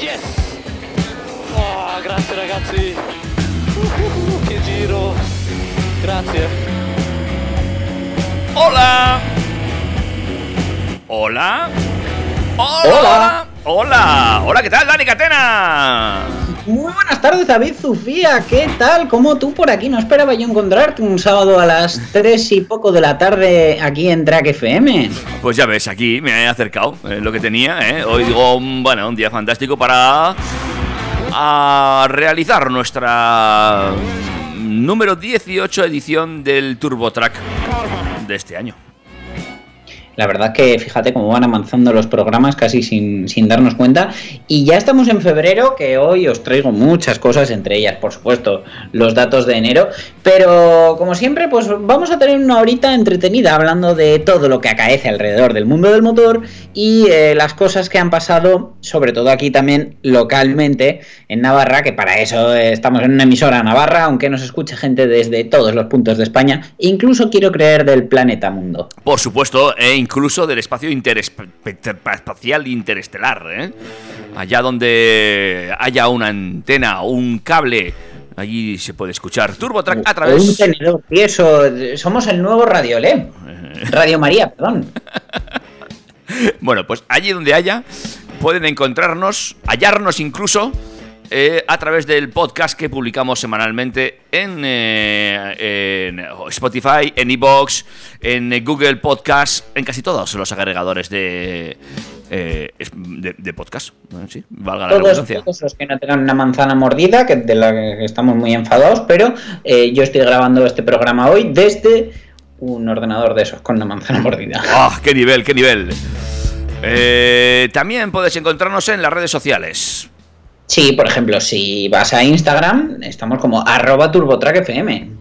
Yes! Oh, grazie ragazzi. Uh, che giro. Grazie. ¡Hola! ¿Hola? ¡Hola! ¡Hola! ¡Hola! ¿Qué tal, Dani Catena? Muy buenas tardes, David Zufía. ¿Qué tal? ¿Cómo tú por aquí? No esperaba yo encontrarte un sábado a las 3 y poco de la tarde aquí en Track FM. Pues ya ves, aquí me he acercado, lo que tenía, ¿eh? Hoy digo, un- bueno, un día fantástico para realizar nuestra número 18 edición del Turbo Track de este año. La verdad que fíjate cómo van avanzando los programas casi sin, sin darnos cuenta. Y ya estamos en febrero, que hoy os traigo muchas cosas, entre ellas, por supuesto, los datos de enero. Pero como siempre, pues vamos a tener una horita entretenida hablando de todo lo que acaece alrededor del mundo del motor y eh, las cosas que han pasado, sobre todo aquí también localmente en Navarra, que para eso eh, estamos en una emisora Navarra, aunque nos escuche gente desde todos los puntos de España, incluso quiero creer del planeta mundo. Por supuesto, e incluso del espacio interespacial interestelar, ¿eh? Allá donde haya una antena o un cable, allí se puede escuchar Turbo Track a O un través... tenedor tieso. Somos el nuevo Radio Le. Radio María, perdón. Bueno, pues allí donde haya, pueden encontrarnos, hallarnos incluso eh, a través del podcast que publicamos semanalmente en, eh, en Spotify, en Evox, en Google Podcast, en casi todos los agregadores de, eh, de, de podcast. Sí, valga la Todos, redundancia. todos los que no tengan una manzana mordida, que de la que estamos muy enfadados, pero eh, yo estoy grabando este programa hoy desde un ordenador de esos con una manzana mordida. ¡Ah, qué nivel, qué nivel! Eh, también puedes encontrarnos en las redes sociales. Sí, por ejemplo, si vas a Instagram, estamos como arroba turbotrackfm.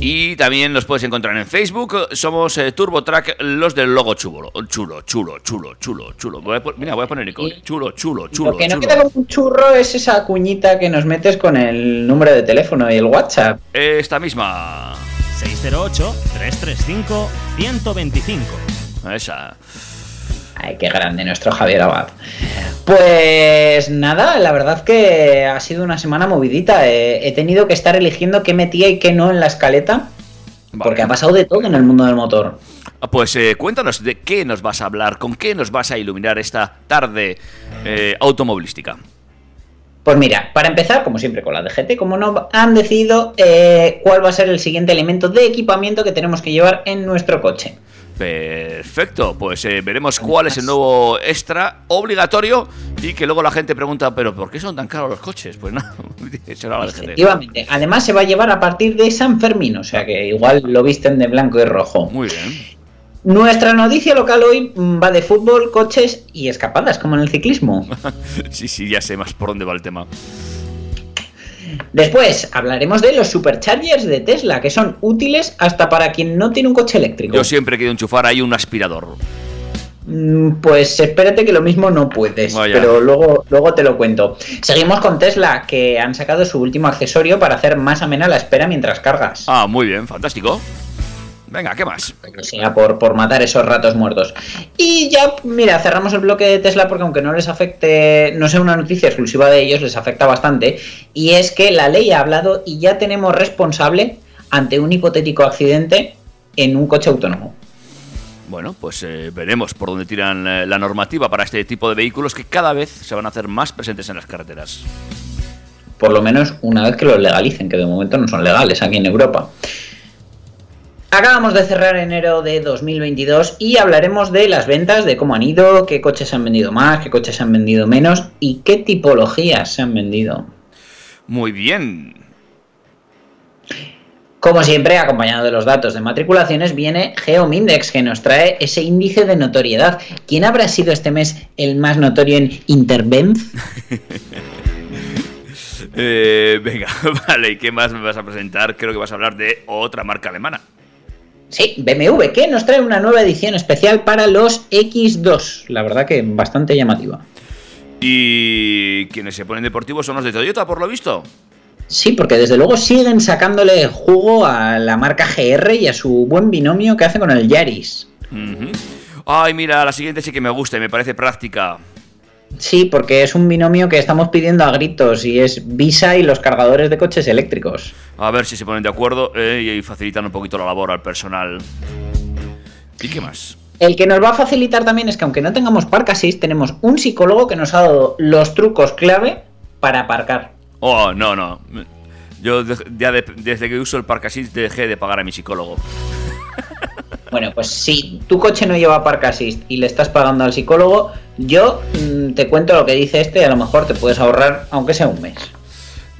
Y también nos puedes encontrar en Facebook. Somos eh, TurboTrack, los del logo chulo. Chulo, chulo, chulo, chulo, chulo. Voy a pon- mira, voy a poner icono. Sí. Chulo, chulo, chulo. Lo que no queda como un churro es esa cuñita que nos metes con el número de teléfono y el WhatsApp. Esta misma. 608-335-125. Esa. Ay, qué grande nuestro Javier Abad. Pues nada, la verdad que ha sido una semana movidita. Eh, he tenido que estar eligiendo qué metía y qué no en la escaleta. Vale. Porque ha pasado de todo en el mundo del motor. Ah, Pues eh, cuéntanos de qué nos vas a hablar, con qué nos vas a iluminar esta tarde eh, automovilística. Pues mira, para empezar, como siempre con la DGT, como no han decidido eh, cuál va a ser el siguiente elemento de equipamiento que tenemos que llevar en nuestro coche. Perfecto, pues eh, veremos cuál es el nuevo extra obligatorio y que luego la gente pregunta, pero ¿por qué son tan caros los coches? Pues no, será la. Efectivamente. Además se va a llevar a partir de San Fermín, o sea que igual lo visten de blanco y rojo. Muy bien. Nuestra noticia local hoy mm, va de fútbol, coches y escapadas, como en el ciclismo. Sí, sí, ya sé más por dónde va el tema. Después hablaremos de los superchargers de Tesla, que son útiles hasta para quien no tiene un coche eléctrico. Yo siempre quiero enchufar ahí un aspirador. Mm, Pues espérate que lo mismo no puedes, Vaya. pero luego, luego te lo cuento. Seguimos con Tesla, que han sacado su último accesorio para hacer más amena la espera mientras cargas. Ah, muy bien, fantástico. Venga, ¿qué más? por, por matar esos ratos muertos. Y ya, mira, cerramos el bloque de Tesla porque aunque no les afecte, no sea una noticia exclusiva de ellos, les afecta bastante. Y es que la ley ha hablado y ya tenemos responsable ante un hipotético accidente en un coche autónomo. Bueno, pues eh, veremos por dónde tiran eh, la normativa para este tipo de vehículos que cada vez se van a hacer más presentes en las carreteras. Por lo menos una vez que los legalicen, que de momento no son legales aquí en Europa. Acabamos de cerrar enero de 2022 y hablaremos de las ventas, de cómo han ido, qué coches se han vendido más, qué coches se han vendido menos y qué tipologías se han vendido. Muy bien. Como siempre, acompañado de los datos de matriculaciones, viene Geomindex, que nos trae ese índice de notoriedad. ¿Quién habrá sido este mes el más notorio en Interbenz? Eh, venga, vale, ¿y qué más me vas a presentar? Creo que vas a hablar de otra marca alemana. Sí, BMW, que nos trae una nueva edición especial para los X2. La verdad que bastante llamativa. Y quienes se ponen deportivos son los de Toyota, por lo visto. Sí, porque desde luego siguen sacándole jugo a la marca GR y a su buen binomio que hace con el Yaris. Ay, mira, la siguiente sí que me gusta y me parece práctica. Sí, porque es un binomio que estamos pidiendo a gritos y es Visa y los cargadores de coches eléctricos. A ver si se ponen de acuerdo eh, y facilitan un poquito la labor al personal. ¿Y qué más? El que nos va a facilitar también es que aunque no tengamos Park Assist, tenemos un psicólogo que nos ha dado los trucos clave para aparcar. Oh, no, no. Yo ya de- desde que uso el Park Assist dejé de pagar a mi psicólogo. Bueno, pues si tu coche no lleva Park Assist y le estás pagando al psicólogo, yo mm, te cuento lo que dice este y a lo mejor te puedes ahorrar, aunque sea un mes.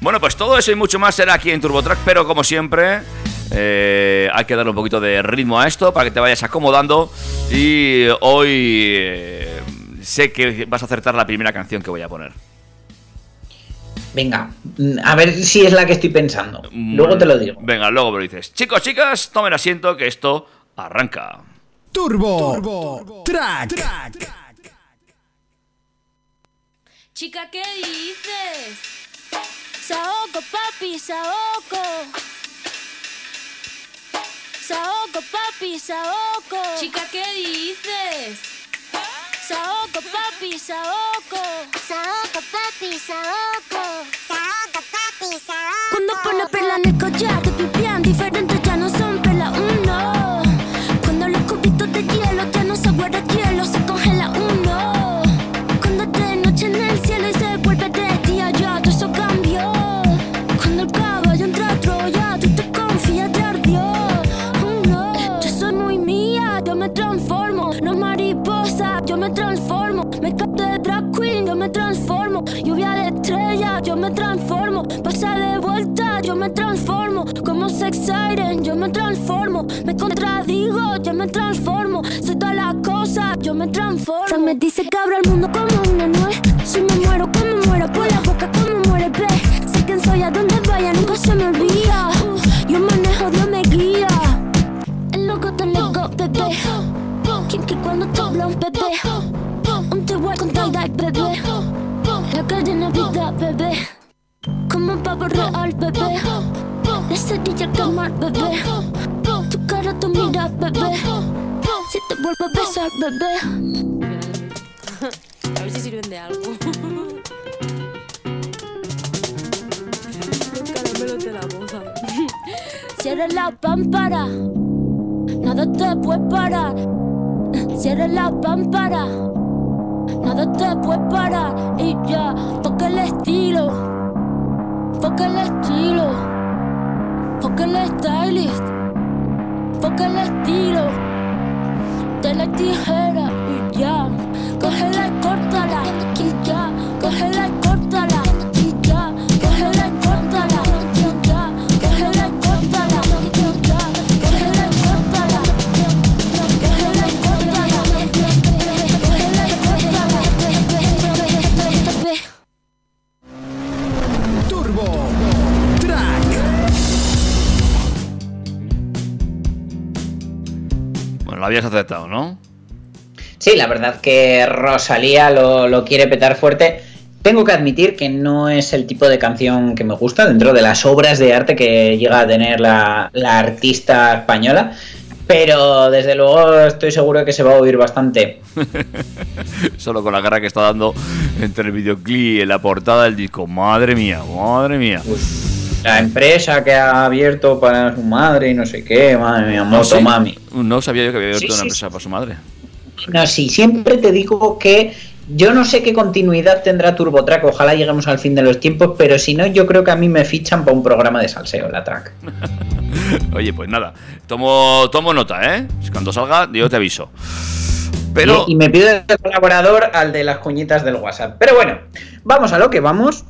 Bueno, pues todo eso y mucho más será aquí en TurboTrack, pero como siempre, eh, hay que darle un poquito de ritmo a esto para que te vayas acomodando. Y hoy eh, sé que vas a acertar la primera canción que voy a poner. Venga, mm, a ver si es la que estoy pensando. Luego te lo digo. Venga, luego me lo dices. Chicos, chicas, tomen asiento que esto arranca. Turbo, Track. Chica, ¿qué dices? Saoco, papi, saoco. Saoco, papi, saoco. Chica, ¿qué dices? Saoco, papi, saoco. Saoco, papi, saoco. Saoco, papi, saoco. Cuando pone perla en el collar, te pipián diferentes Sex siren, yo me transformo. Me contradigo, yo me transformo. Soy todas las cosas, yo me transformo. Se me dice que abro el mundo como una nuez. Si me muero, como muero, por la boca, como muere, ve. Sé quién soy, a donde vaya, nunca se me olvida. Yo manejo, Dios me guía. El loco te loco, bebé. Kinky cuando te habla un bebé. Un te con tie-dye, bebé. La calle Navidad, bebé. Como un pavo real, bebé. Al quemar, bebé. Tu cara, tu mira, bebé. Si te vuelvo a besar, bebé. A ver si sirven de algo. Caramelos de la boda. Cierra la pámpara. Nada te puede parar. Cierra la pámpara. Nada te puede parar. Y ya, toca el estilo. Toca el estilo. Toca el stylist. Toca el estilo. De la tijera. Lo habías acertado, ¿no? Sí, la verdad que Rosalía lo, lo quiere petar fuerte. Tengo que admitir que no es el tipo de canción que me gusta dentro de las obras de arte que llega a tener la, la artista española. Pero desde luego estoy seguro de que se va a oír bastante. Solo con la cara que está dando entre el videoclip y la portada del disco. Madre mía, madre mía. La empresa que ha abierto para su madre y no sé qué, madre mía, moto ¿sí? mami. No sabía yo que había abierto Sí, una sí, empresa para su madre. No, sí, siempre te digo que yo no sé qué continuidad tendrá TurboTrack, ojalá lleguemos al fin de los tiempos, pero si no, yo creo que a mí me fichan para un programa de salseo, la track. Oye, pues nada, tomo, tomo nota, ¿eh? Cuando salga, yo te aviso. Pero. Y, y me pido de colaborador al de las cuñitas del WhatsApp. Pero bueno, vamos a lo que vamos.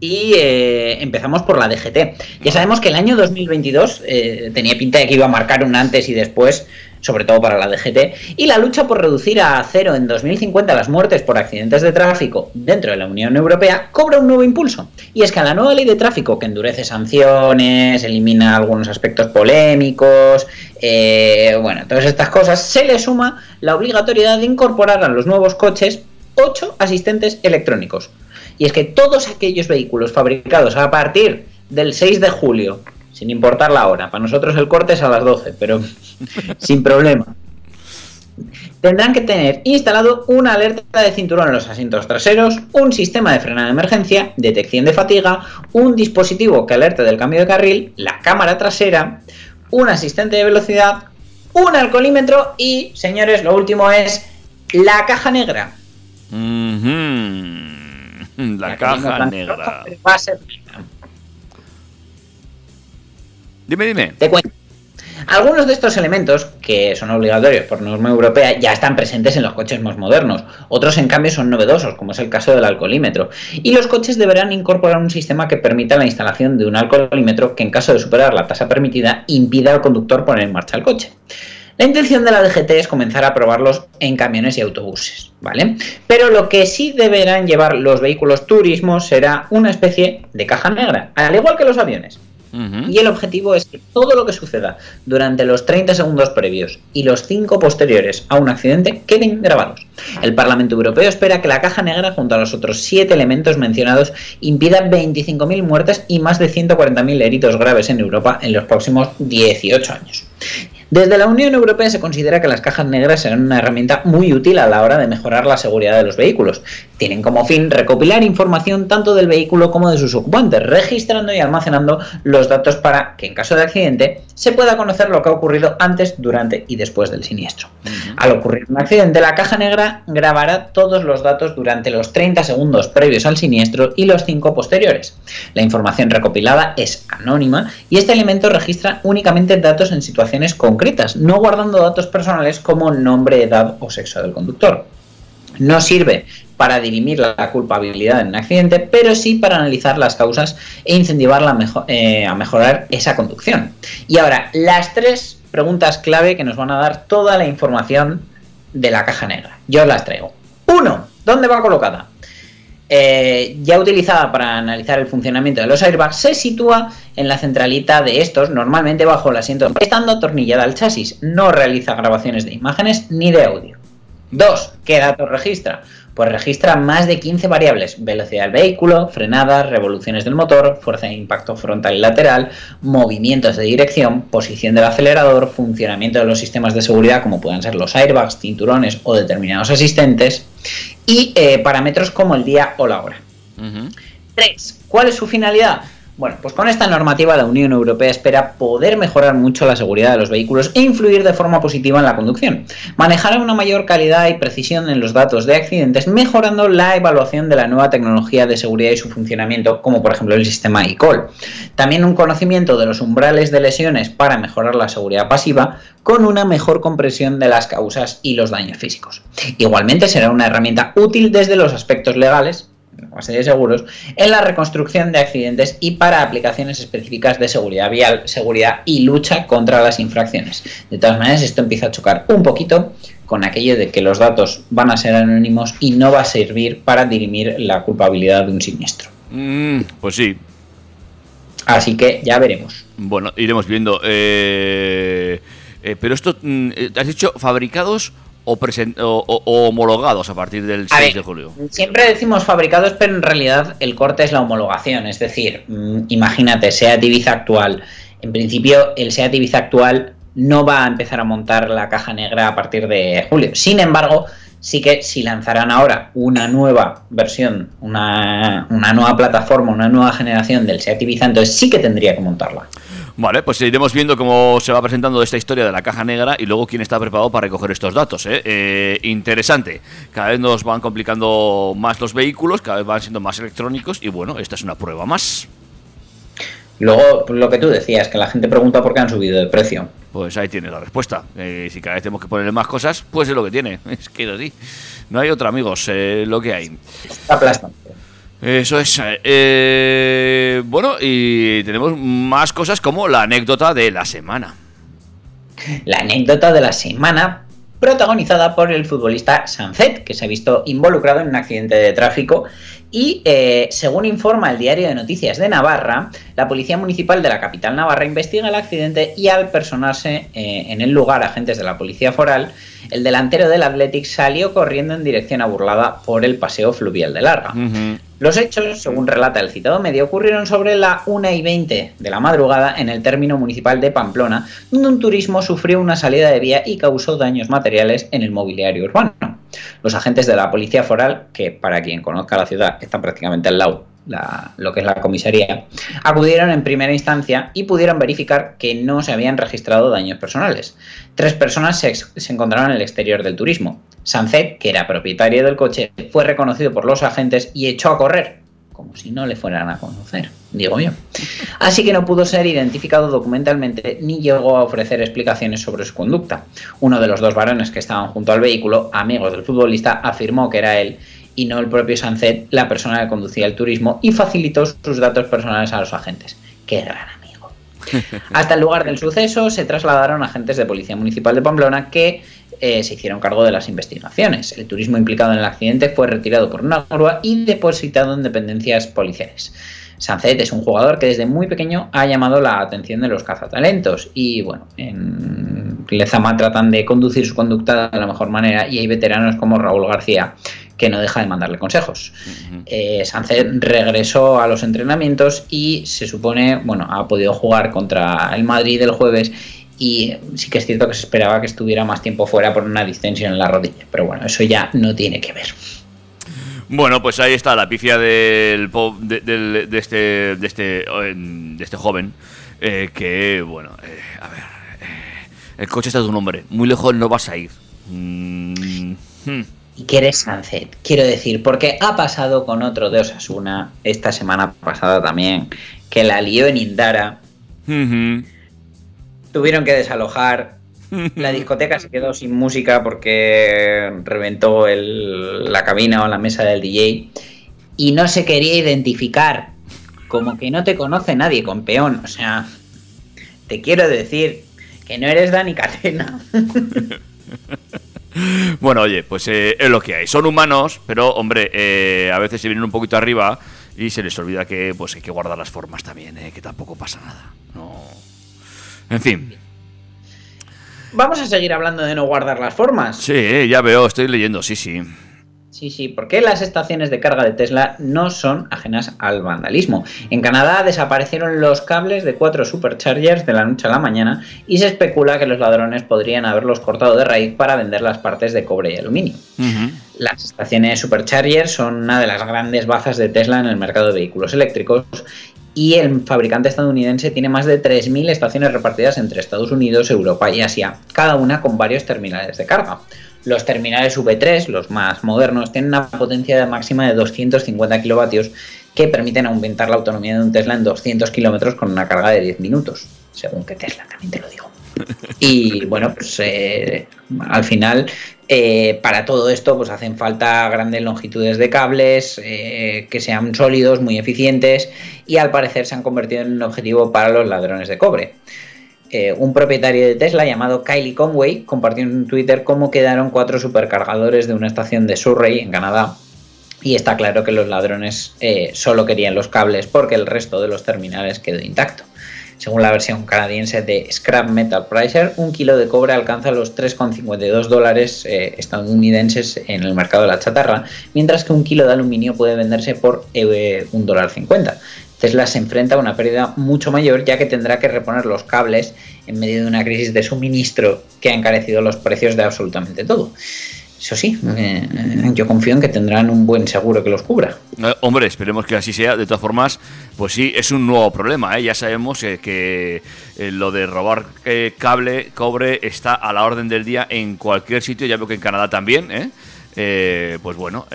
Y eh, empezamos por la DGT. Ya sabemos que el año 2022 eh, tenía pinta de que iba a marcar un antes y después, sobre todo para la DGT. Y la lucha por reducir a cero en 2050 las muertes por accidentes de tráfico dentro de la Unión Europea cobra un nuevo impulso. Y es que la nueva ley de tráfico, que endurece sanciones, elimina algunos aspectos polémicos, eh, bueno, todas estas cosas, se le suma la obligatoriedad de incorporar a los nuevos coches 8 asistentes electrónicos. Y es que todos aquellos vehículos fabricados a partir del 6 de julio, sin importar la hora, para nosotros el corte es a las 12, pero sin problema, tendrán que tener instalado una alerta de cinturón en los asientos traseros, un sistema de frenado de emergencia, detección de fatiga, un dispositivo que alerte del cambio de carril, la cámara trasera, un asistente de velocidad, un alcoholímetro y, señores, lo último es la caja negra. La que venga caja negra. pero va a ser negra. Dime, dime. Te cuento. Algunos de estos elementos, que son obligatorios por norma europea, ya están presentes en los coches más modernos. Otros, en cambio, son novedosos, como es el caso del alcoholímetro. Y los coches deberán incorporar un sistema que permita la instalación de un alcoholímetro que, en caso de superar la tasa permitida, impida al conductor poner en marcha el coche. La intención de la DGT es comenzar a probarlos en camiones y autobuses, ¿vale? Pero lo que sí deberán llevar los vehículos turismos será una especie de caja negra, al igual que los aviones. Y el objetivo es que todo lo que suceda durante los 30 segundos previos y los 5 posteriores a un accidente queden grabados. El Parlamento Europeo espera que la caja negra, junto a los otros 7 elementos mencionados, impida 25.000 muertes y más de 140.000 heridos graves en Europa en los próximos 18 años. Desde la Unión Europea se considera que las cajas negras serán una herramienta muy útil a la hora de mejorar la seguridad de los vehículos. Tienen como fin recopilar información tanto del vehículo como de sus ocupantes, registrando y almacenando los datos para que en caso de accidente se pueda conocer lo que ha ocurrido antes, durante y después del siniestro. Al ocurrir un accidente, la caja negra grabará todos los datos durante los 30 segundos previos al siniestro y los 5 posteriores. La información recopilada es anónima y este elemento registra únicamente datos en situaciones concretas, no guardando datos personales como nombre, edad o sexo del conductor. No sirve para dirimir la culpabilidad en un accidente, pero sí para analizar las causas e incentivar la mejo- eh, a mejorar esa conducción. Y ahora, las tres preguntas clave que nos van a dar toda la información de la caja negra. Yo las traigo. Uno, ¿dónde va colocada? Eh, ya utilizada para analizar el funcionamiento de los airbags, se sitúa en la centralita de estos, normalmente bajo el asiento, estando atornillada al chasis. No realiza grabaciones de imágenes ni de audio. 2. ¿Qué datos registra? Pues registra más de 15 variables, velocidad del vehículo, frenadas, revoluciones del motor, fuerza de impacto frontal y lateral, movimientos de dirección, posición del acelerador, funcionamiento de los sistemas de seguridad como puedan ser los airbags, cinturones o determinados asistentes y eh, parámetros como el día o la hora. 3. ¿Cuál es su finalidad? Bueno, pues con esta normativa la Unión Europea espera poder mejorar mucho la seguridad de los vehículos e influir de forma positiva en la conducción. Manejará una mayor calidad y precisión en los datos de accidentes, mejorando la evaluación de la nueva tecnología de seguridad y su funcionamiento, como por ejemplo el sistema eCall. También un conocimiento de los umbrales de lesiones para mejorar la seguridad pasiva, con una mejor comprensión de las causas y los daños físicos. Igualmente será una herramienta útil desde los aspectos legales, de seguros, en la reconstrucción de accidentes y para aplicaciones específicas de seguridad vial, seguridad y lucha contra las infracciones. De todas maneras, esto empieza a chocar un poquito con aquello de que los datos van a ser anónimos y no va a servir para dirimir la culpabilidad de un siniestro. Mm, pues sí. Así que ya veremos. Bueno, iremos viendo. Eh, eh, pero esto, mm, eh, ¿has dicho fabricados o, homologados a partir del A 6 ver, de julio? Siempre decimos fabricados, pero en realidad el corte es la homologación. Es decir, mm, imagínate, SEAT Ibiza actual. En principio, el SEAT Ibiza actual no va a empezar a montar la caja negra a partir de julio. Sin embargo, Sí que si lanzaran ahora una nueva versión, una, una nueva plataforma, una nueva generación del Seat Ibiza, entonces sí que tendría que montarla. Vale, pues iremos viendo cómo se va presentando esta historia de la caja negra y luego quién está preparado para recoger estos datos. ¿eh? Eh, interesante. Cada vez nos van complicando más los vehículos, cada vez van siendo más electrónicos y bueno, esta es una prueba más. Luego, lo que tú decías, que la gente pregunta por qué han subido de precio. Pues ahí tiene la respuesta. Eh, si cada vez tenemos que ponerle más cosas, pues es lo que tiene. Es que así. No hay otra, amigos, eh, lo que hay. Está aplastante. Eso es. eh, bueno, y tenemos más cosas como la anécdota de la semana. La anécdota de la semana protagonizada por el futbolista Sanzet, que se ha visto involucrado en un accidente de tráfico y, eh, según informa el diario de noticias de Navarra, la Policía Municipal de la capital navarra investiga el accidente y al personarse eh, en el lugar agentes de la Policía Foral, el delantero del Athletic salió corriendo en dirección a Burlada por el paseo fluvial de Larga. Los hechos, según relata el citado medio, ocurrieron sobre la 1 y 20 de la madrugada en el término municipal de Pamplona, donde un turismo sufrió una salida de vía y causó daños materiales en el mobiliario urbano. Los agentes de la policía foral, que para quien conozca la ciudad están prácticamente al lado, la- lo que es la comisaría, acudieron en primera instancia y pudieron verificar que no se habían registrado daños personales. Tres personas se, se encontraron en el exterior del turismo. Sancet, que era propietario del coche, fue reconocido por los agentes y echó a correr, como si no le fueran a conocer, digo yo. Así que no pudo ser identificado documentalmente ni llegó a ofrecer explicaciones sobre su conducta. Uno de los dos varones que estaban junto al vehículo, amigos del futbolista, afirmó que era él y no el propio Sancet la persona que conducía el turismo y facilitó sus datos personales a los agentes. ¡Qué gran amigo! Hasta el lugar del suceso se trasladaron agentes de Policía Municipal de Pamplona que eh, se hicieron cargo de las investigaciones. El turismo implicado en el accidente fue retirado por una grúa y depositado en dependencias policiales. Sancet es un jugador que desde muy pequeño ha llamado la atención de los cazatalentos y bueno, en Lezama tratan de conducir su conducta de la mejor manera y hay veteranos como Raúl García que no deja de mandarle consejos. Eh, Sancet regresó a los entrenamientos y se supone, bueno, ha podido jugar contra el Madrid el jueves y sí que es cierto que se esperaba que estuviera más tiempo fuera por una distensión en la rodilla, pero bueno, eso ya no tiene que ver. Bueno, pues ahí está la pifia del, de, de este, de, este, de este joven. eh, que, bueno, eh, a ver. eh, el coche está de un hombre. Muy lejos no vas a ir. Mm, hmm. ¿Y qué eres Sancet? Quiero decir, porque ha pasado con otro de Osasuna esta semana pasada también, que la lió en Indara, Ujú. Tuvieron que desalojar, la discoteca se quedó sin música porque reventó el- la cabina o la mesa del DJ y no se quería identificar, como que no te conoce nadie con peón, o sea, te quiero decir que no eres Dani Catena. Bueno, oye, pues eh, es lo que hay. Son humanos, pero, hombre, eh, a veces se vienen un poquito arriba y se les olvida que pues hay que guardar las formas también, eh, que tampoco pasa nada. No. En fin. Vamos a seguir hablando de no guardar las formas. Sí, ya veo, estoy leyendo, sí, sí. Sí, sí, porque las estaciones de carga de Tesla no son ajenas al vandalismo. En Canadá desaparecieron los cables de cuatro superchargers de la noche a la mañana y se especula que los ladrones podrían haberlos cortado de raíz para vender las partes de cobre y aluminio. Las estaciones superchargers son una de las grandes bazas de Tesla en el mercado de vehículos eléctricos y el fabricante estadounidense tiene más de 3.000 estaciones repartidas entre Estados Unidos, Europa y Asia, cada una con varios terminales de carga. Los terminales V3, los más modernos, tienen una potencia máxima de 250 kilovatios que permiten aumentar la autonomía de un Tesla en 200 kilómetros con una carga de 10 minutos, según que Tesla, también te lo digo. Y bueno, pues eh, al final, eh, para todo esto, pues hacen falta grandes longitudes de cables, eh, que sean sólidos, muy eficientes, y al parecer se han convertido en un objetivo para los ladrones de cobre. Un propietario de Tesla llamado Kylie Conway compartió en Twitter cómo quedaron cuatro supercargadores de una estación de Surrey, en Canadá, y está claro que los ladrones solo querían los cables porque el resto de los terminales quedó intacto. Según la versión canadiense de Scrap Metal Pricer, un kilo de cobre alcanza los 3,52 dólares eh, estadounidenses en el mercado de la chatarra, mientras que un kilo de aluminio puede venderse por eh, un dólar 50. Tesla se enfrenta a una pérdida mucho mayor ya que tendrá que reponer los cables en medio de una crisis de suministro que ha encarecido los precios de absolutamente todo. Eso sí, eh, yo confío en que tendrán un buen seguro que los cubra. Hombre, esperemos que así sea. De todas formas, pues sí, es un nuevo problema. ¿eh? Ya sabemos eh, que eh, lo de robar eh, cable, cobre, está a la orden del día en cualquier sitio. Ya veo que en Canadá también. pues bueno,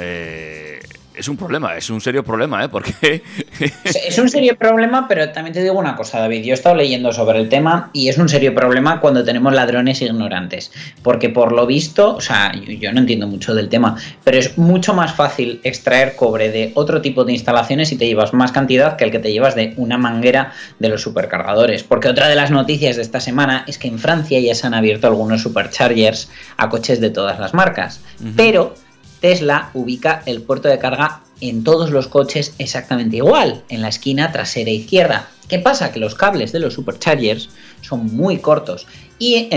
es un problema, es un serio problema, ¿eh? Porque Es- un serio problema, pero también te digo una cosa, David. Yo he estado leyendo sobre el tema y es un serio problema cuando tenemos ladrones ignorantes. Porque por lo visto, o sea, yo, yo no entiendo mucho del tema, pero es mucho más fácil extraer cobre de otro tipo de instalaciones y te llevas más cantidad que el que te llevas de una manguera de los supercargadores. Porque otra de las noticias de esta semana es que en Francia ya se han abierto algunos superchargers a coches de todas las marcas. Pero Tesla ubica el puerto de carga en todos los coches exactamente igual, en la esquina trasera izquierda. ¿Qué pasa? Que los cables de los superchargers son muy cortos y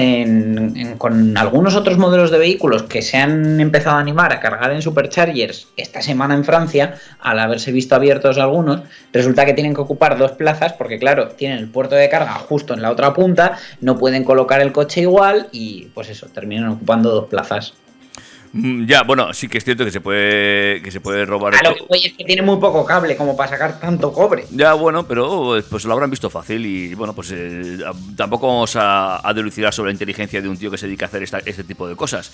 con algunos otros modelos de vehículos que se han empezado a animar a cargar en superchargers esta semana en Francia, al haberse visto abiertos algunos, resulta que tienen que ocupar dos plazas porque claro, tienen el puerto de carga justo en la otra punta, no pueden colocar el coche igual y pues eso, terminan ocupando dos plazas. Mm, ya, bueno, sí que es cierto que se puede que se puede robar. A lo esto. que voy es que tiene muy poco cable como para sacar tanto cobre. Ya, bueno, pero pues lo habrán visto fácil y bueno, pues eh, tampoco vamos a, a delucidar sobre la inteligencia de un tío que se dedica a hacer esta- este tipo de cosas.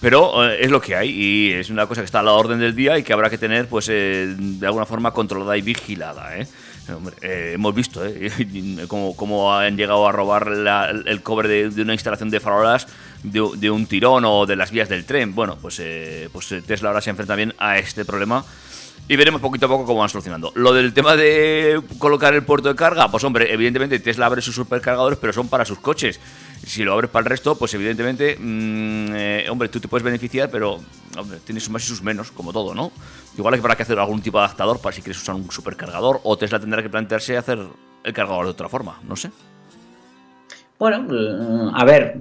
Pero eh, es lo que hay y es una cosa que está a la orden del día y que habrá que tener pues eh, de alguna forma controlada y vigilada, ¿eh? Hombre, eh, hemos visto ¿eh? cómo, cómo han llegado a robar la- el cobre de, de una instalación de farolas de, un tirón o de las vías del tren. Bueno, pues, eh, pues eh, Tesla ahora se enfrenta bien a este problema y veremos poquito a poco cómo van solucionando. Lo del tema de colocar el puerto de carga, pues hombre, evidentemente Tesla abre sus supercargadores, pero son para sus coches. Si lo abres para el resto, pues evidentemente, mm, eh, hombre, tú te puedes beneficiar, pero tienes sus más y sus menos, como todo, ¿no? Igual que habrá que hacer algún tipo de adaptador para si quieres usar un supercargador, o Tesla tendrá que plantearse hacer el cargador de otra forma, no sé. Bueno, mm, a ver,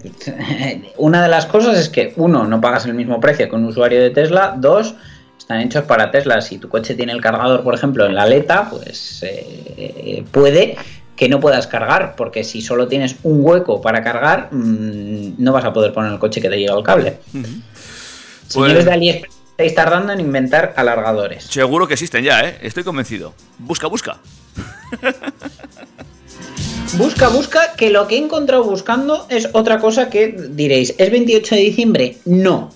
una de las cosas es que uno, no pagas el mismo precio que un usuario de Tesla, dos, están hechos para Tesla. Si tu coche tiene el cargador, por ejemplo, en la aleta, pues eh, puede que no puedas cargar, porque si solo tienes un hueco para cargar, mm, no vas a poder poner el coche que te llega el cable. Señores Pues- de AliExpress, estáis tardando en inventar alargadores. Seguro que existen ya, ¿eh? Estoy convencido. Busca, busca. Busca, busca, que lo que he encontrado buscando es otra cosa que diréis, ¿es 28 de diciembre? No.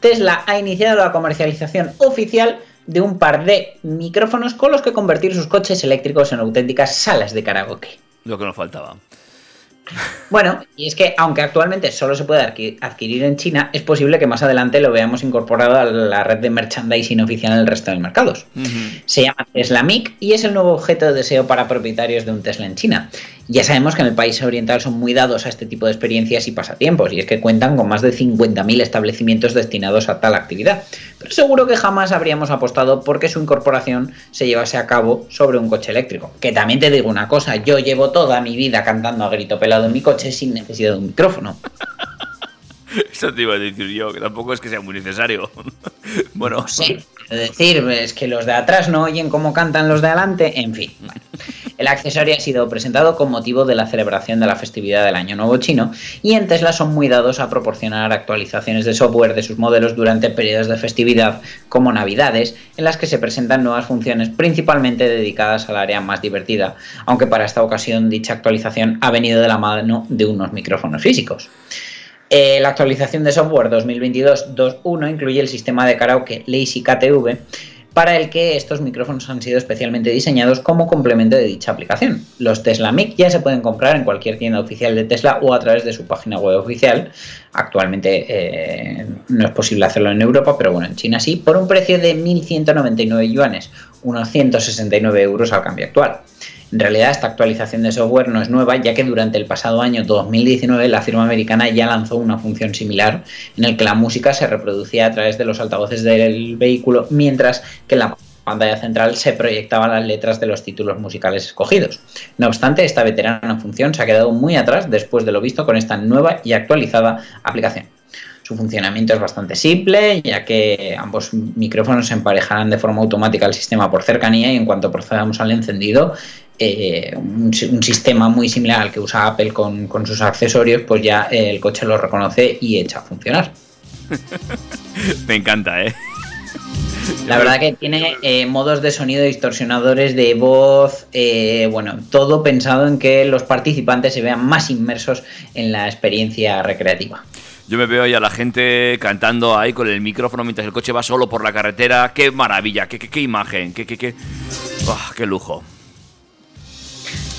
Tesla ha iniciado la comercialización oficial de un par de micrófonos con los que convertir sus coches eléctricos en auténticas salas de karaoke. Lo que nos faltaba. Bueno, y es que aunque actualmente solo se puede adqui- adquirir en China, es posible que más adelante lo veamos incorporado a la red de merchandising oficial en el resto de mercados. Se llama Tesla Mic y es el nuevo objeto de deseo para propietarios de un Tesla en China. Ya sabemos que en el país oriental son muy dados a este tipo de experiencias y pasatiempos, y es que cuentan con más de 50.000 establecimientos destinados a tal actividad. Pero seguro que jamás habríamos apostado porque su incorporación se llevase a cabo sobre un coche eléctrico. Que también te digo una cosa, yo llevo toda mi vida cantando a grito pelado en mi coche sin necesidad de un micrófono. Eso te iba a decir yo, que tampoco es que sea muy necesario. bueno, Sí, es decir, es que los de atrás no oyen cómo cantan los de adelante, en fin. bueno. El accesorio ha sido presentado con motivo de la celebración de la festividad del Año Nuevo Chino y en Tesla son muy dados a proporcionar actualizaciones de software de sus modelos durante periodos de festividad como Navidades, en las que se presentan nuevas funciones principalmente dedicadas al área más divertida, aunque para esta ocasión dicha actualización ha venido de la mano de unos micrófonos físicos. Eh, la actualización de software 2022-2.1 incluye el sistema de karaoke Lazy KTV, para el que estos micrófonos han sido especialmente diseñados como complemento de dicha aplicación. Los Tesla Mic ya se pueden comprar en cualquier tienda oficial de Tesla o a través de su página web oficial. Actualmente eh, no es posible hacerlo en Europa, pero bueno, en China sí, por un precio de 1.199 yuanes, unos 169 euros al cambio actual. En realidad esta actualización de software no es nueva, ya que durante el pasado año 2019 la firma americana ya lanzó una función similar en el que la música se reproducía a través de los altavoces del vehículo, mientras que en la pantalla central se proyectaban las letras de los títulos musicales escogidos. No obstante, esta veterana función se ha quedado muy atrás después de lo visto con esta nueva y actualizada aplicación. Su funcionamiento es bastante simple, ya que ambos micrófonos se emparejarán de forma automática al sistema por cercanía y en cuanto procedamos al encendido, eh, un, si- un sistema muy similar al que usa Apple con, con sus accesorios, pues ya eh, el coche lo reconoce y echa a funcionar. Me encanta, ¿eh? La verdad que tiene eh, modos de sonido distorsionadores de voz, eh, bueno, todo pensado en que los participantes se vean más inmersos en la experiencia recreativa. Yo me veo ahí a la gente cantando ahí con el micrófono mientras el coche va solo por la carretera. ¡Qué maravilla! ¡Qué, qué, qué imagen! ¡Qué, qué, qué! ¡Ah, ¡Qué lujo!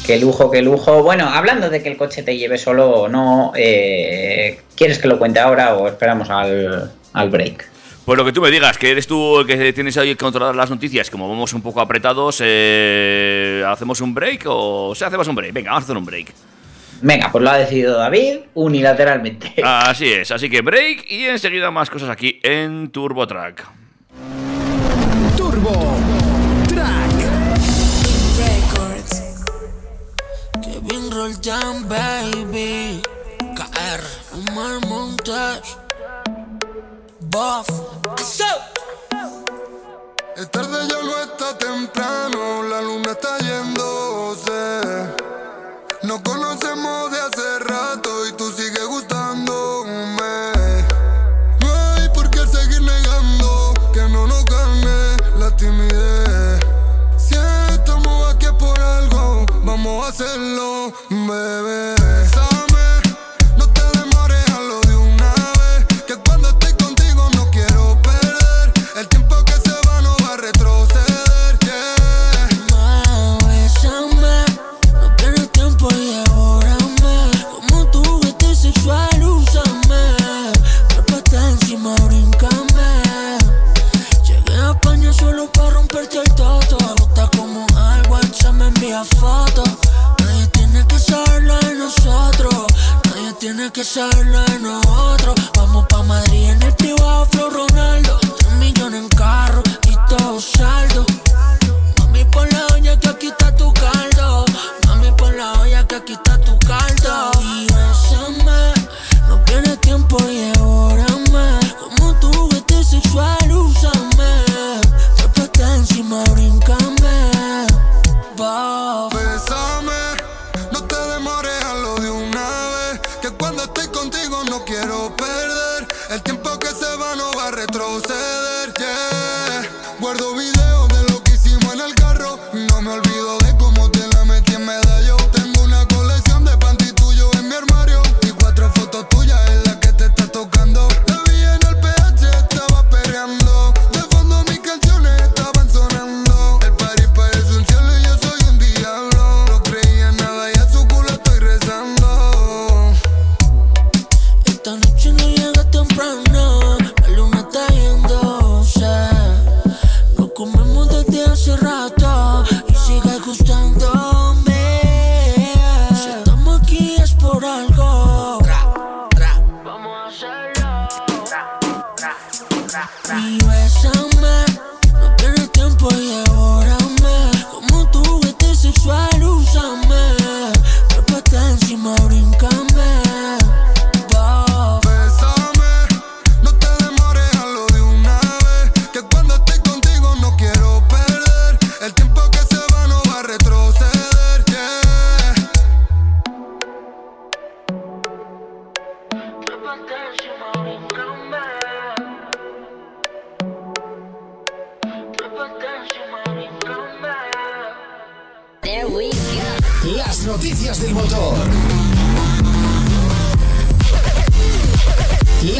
Qué lujo, qué lujo. Bueno, hablando de que el coche te lleve solo o no, eh, ¿quieres que lo cuente ahora o esperamos al, al break? Pues lo que tú me digas, que eres tú el que tienes ahí que controlar las noticias, como vamos un poco apretados, eh, ¿hacemos un break o sea, hacemos un break? Venga, vamos a hacer un break. Venga, pues lo ha decidido David unilateralmente. Así es, así que break y enseguida más cosas aquí en Turbo Track. Turbo Roll Jam, baby. KR. Omar Montage. Buff. Es tarde ya no está temprano, la luna está yéndose. Nos conocemos de hacerlo, bebé. Que saberlo de nosotros. Vamos pa' Madrid en el privado, Flow Ronaldo. Tres millones en carro y todo saldo. Mami, pon la olla que aquí está tu caldo. Mami, pon la olla que aquí está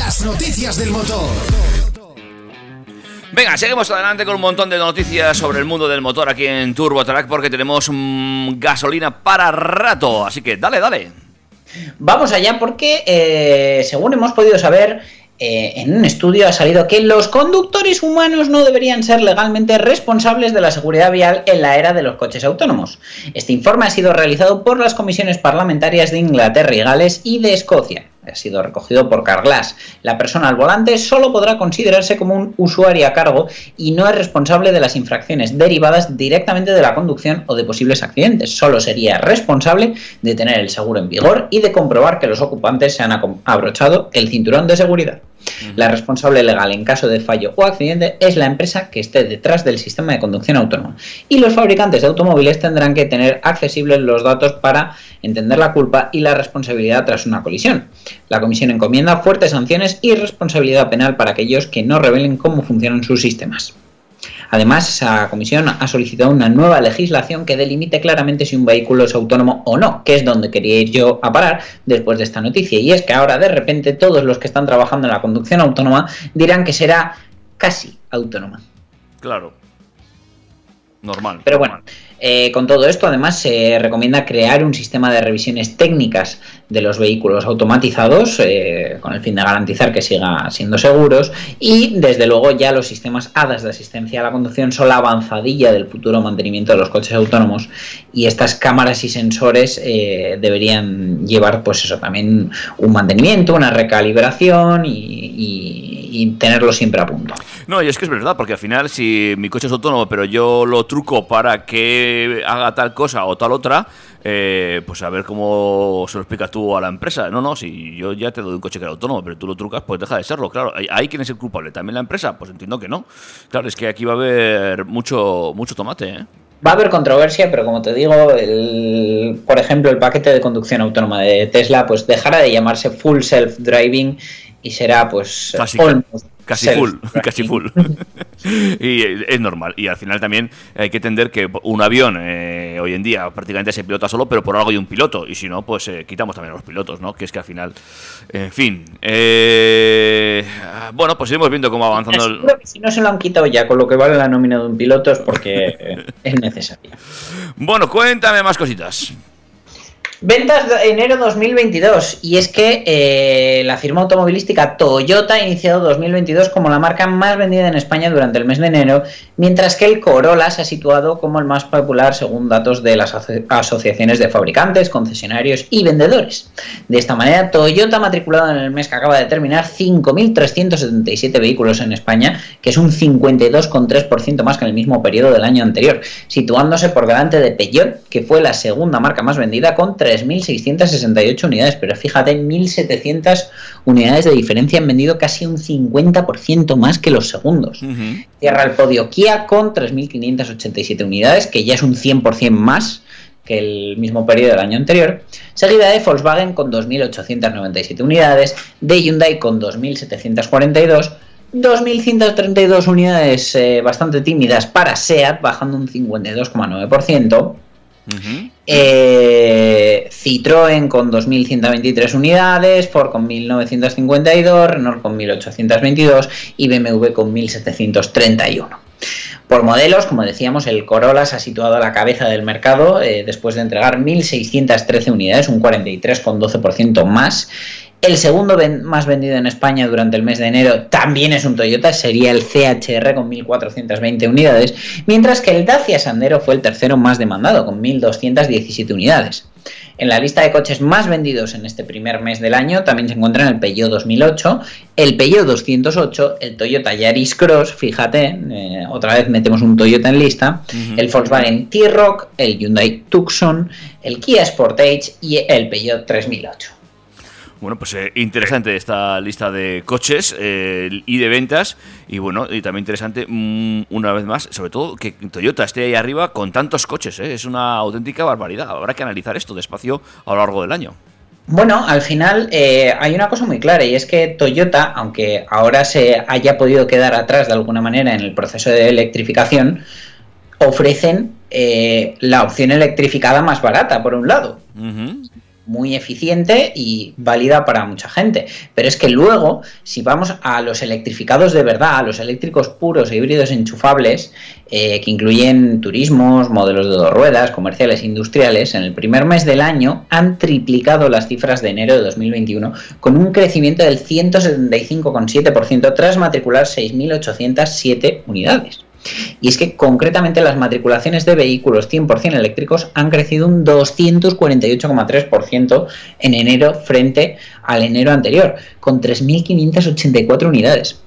Las noticias del motor. Venga, seguimos adelante con un montón de noticias sobre el mundo del motor aquí en Turbo Track porque tenemos mm, gasolina para rato. Así que dale, dale. Vamos allá porque, eh, según hemos podido saber, eh, en un estudio ha salido que los conductores humanos no deberían ser legalmente responsables de la seguridad vial en la era de los coches autónomos. Este informe ha sido realizado por las comisiones parlamentarias de Inglaterra y Gales y de Escocia. Ha sido recogido por Carglass. La persona al volante solo podrá considerarse como un usuario a cargo y no es responsable de las infracciones derivadas directamente de la conducción o de posibles accidentes. Solo sería responsable de tener el seguro en vigor y de comprobar que los ocupantes se han abrochado el cinturón de seguridad. La responsable legal en caso de fallo o accidente es la empresa que esté detrás del sistema de conducción autónoma. Y los fabricantes de automóviles tendrán que tener accesibles los datos para entender la culpa y la responsabilidad tras una colisión. La comisión encomienda fuertes sanciones y responsabilidad penal para aquellos que no revelen cómo funcionan sus sistemas. Además, esa comisión ha solicitado una nueva legislación que delimite claramente si un vehículo es autónomo o no, que es donde quería ir yo a parar después de esta noticia. Y es que ahora de repente todos los que están trabajando en la conducción autónoma dirán que será casi autónoma. Claro. Normal. Pero bueno, eh, con todo esto, además, se recomienda crear un sistema de revisiones técnicas de los vehículos automatizados eh, con el fin de garantizar que siga siendo seguros y, desde luego, ya los sistemas HADAS de asistencia a la conducción son la avanzadilla del futuro mantenimiento de los coches autónomos y estas cámaras y sensores eh, deberían llevar, pues eso, también un mantenimiento, una recalibración y, y, y tenerlo siempre a punto. No, y es que es verdad, porque al final si mi coche es autónomo, pero yo lo truco para que haga tal cosa o tal otra, eh, pues a ver cómo se lo explicas tú a la empresa. No, no, si yo ya te doy un coche que era autónomo, pero tú lo trucas, pues deja de serlo. Claro, ¿hay quién es el culpable? ¿También la empresa? Pues entiendo que no. Claro, es que aquí va a haber mucho, mucho tomate, ¿eh? Va a haber controversia, pero como te digo, el, por ejemplo, el paquete de conducción autónoma de Tesla, pues dejará de llamarse Full Self Driving y será pues Casi, almost casi self full, casi full. y es normal. Y al final también hay que entender que un avión eh, hoy en día prácticamente se pilota solo, pero por algo hay un piloto. Y si no, pues eh, quitamos también a los pilotos, ¿no? Que es que al final, en fin. eh, bueno, pues iremos viendo cómo va avanzando. el- Si no se lo han quitado ya con lo que vale la nómina de un piloto es porque es necesario. Bueno, cuéntame más cositas. Ventas de enero 2022 y es que eh, la firma automovilística Toyota ha iniciado 2022 como la marca más vendida en España durante el mes de enero, mientras que el Corolla se ha situado como el más popular según datos de las aso- asociaciones de fabricantes, concesionarios y vendedores. De esta manera, Toyota ha matriculado en el mes que acaba de terminar 5.377 vehículos en España, que es un 52,3% más que en el mismo periodo del año anterior, situándose por delante de Peugeot, que fue la segunda marca más vendida con 3.668 unidades. Pero fíjate, 1.700 unidades de diferencia han vendido casi un 50% más que los segundos. Cierra el podio Kia con 3.587 unidades, que ya es un 100% más que el mismo periodo del año anterior, seguida de Volkswagen con 2.897 unidades, de Hyundai con 2.742, 2.132 unidades eh, bastante tímidas para SEAT, bajando un 52,9%, eh, Citroën con 2.123 unidades, Ford con 1.952, Renault con 1.822 y BMW con 1.731. Por modelos, como decíamos, el Corolla se ha situado a la cabeza del mercado eh, después de entregar 1.613 unidades, un 43,12% más. El segundo ven- más vendido en España durante el mes de enero también es un Toyota, sería el CHR con 1.420 unidades, mientras que el Dacia Sandero fue el tercero más demandado, con 1.217 unidades. En la lista de coches más vendidos en este primer mes del año también se encuentran el Peugeot 2008, el Peugeot 208, el Toyota Yaris Cross, fíjate, eh, otra vez metemos un Toyota en lista, el Volkswagen T-Roc, el Hyundai Tucson, el Kia Sportage y el Peugeot 3008. Bueno, pues eh, interesante esta lista de coches eh, y de ventas. Y bueno, y también interesante, mm, una vez más, sobre todo que Toyota esté ahí arriba con tantos coches. eh, Es una auténtica barbaridad. Habrá que analizar esto despacio a lo largo del año. Bueno, al final eh, hay una cosa muy clara y es que Toyota, aunque ahora se haya podido quedar atrás de alguna manera en el proceso de electrificación, ofrecen eh, la opción electrificada más barata, por un lado. Muy eficiente y válida para mucha gente. Pero es que luego, si vamos a los electrificados de verdad, a los eléctricos puros e híbridos enchufables, eh, que incluyen turismos, modelos de dos ruedas, comerciales e industriales, en el primer mes del año han triplicado las cifras de enero de 2021 con un crecimiento del 175,7% tras matricular 6.807 unidades. Y es que concretamente las matriculaciones de vehículos 100% eléctricos han crecido un 248,3% en enero frente al enero anterior, con 3.584 unidades.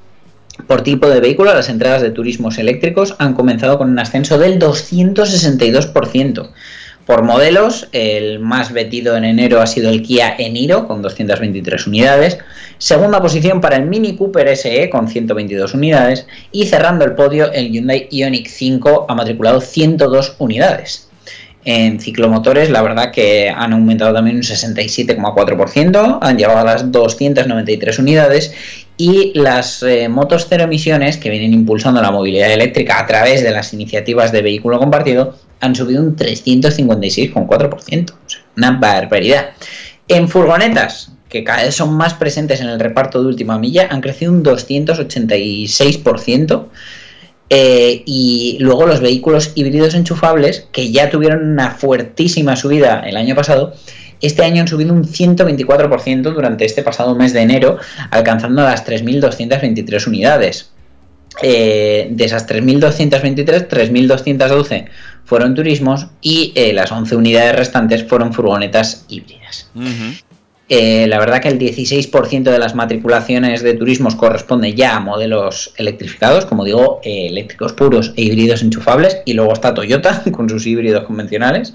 Por tipo de vehículo, las entradas de turismos eléctricos han comenzado con un ascenso del 262%. Por modelos, el más vendido en enero ha sido el Kia Eniro con 223 unidades. Segunda posición para el Mini Cooper SE con 122 unidades. Y cerrando el podio, el Hyundai Ioniq 5 ha matriculado 102 unidades. En ciclomotores, la verdad que han aumentado también un 67,4%, han llegado a las 293 unidades y las eh, motos cero emisiones que vienen impulsando la movilidad eléctrica a través de las iniciativas de vehículo compartido han subido un 356,4%, o sea, una barbaridad. En furgonetas, que cada vez son más presentes en el reparto de última milla, han crecido un 286%. Eh, y luego los vehículos híbridos enchufables, que ya tuvieron una fuertísima subida el año pasado, este año han subido un 124% durante este pasado mes de enero, alcanzando las 3.223 unidades. Eh, de esas 3.223, 3.212 fueron turismos y eh, las 11 unidades restantes fueron furgonetas híbridas. Eh, la verdad que el 16% de las matriculaciones de turismos corresponde ya a modelos electrificados, como digo, eléctricos puros e híbridos enchufables, y luego está Toyota con sus híbridos convencionales.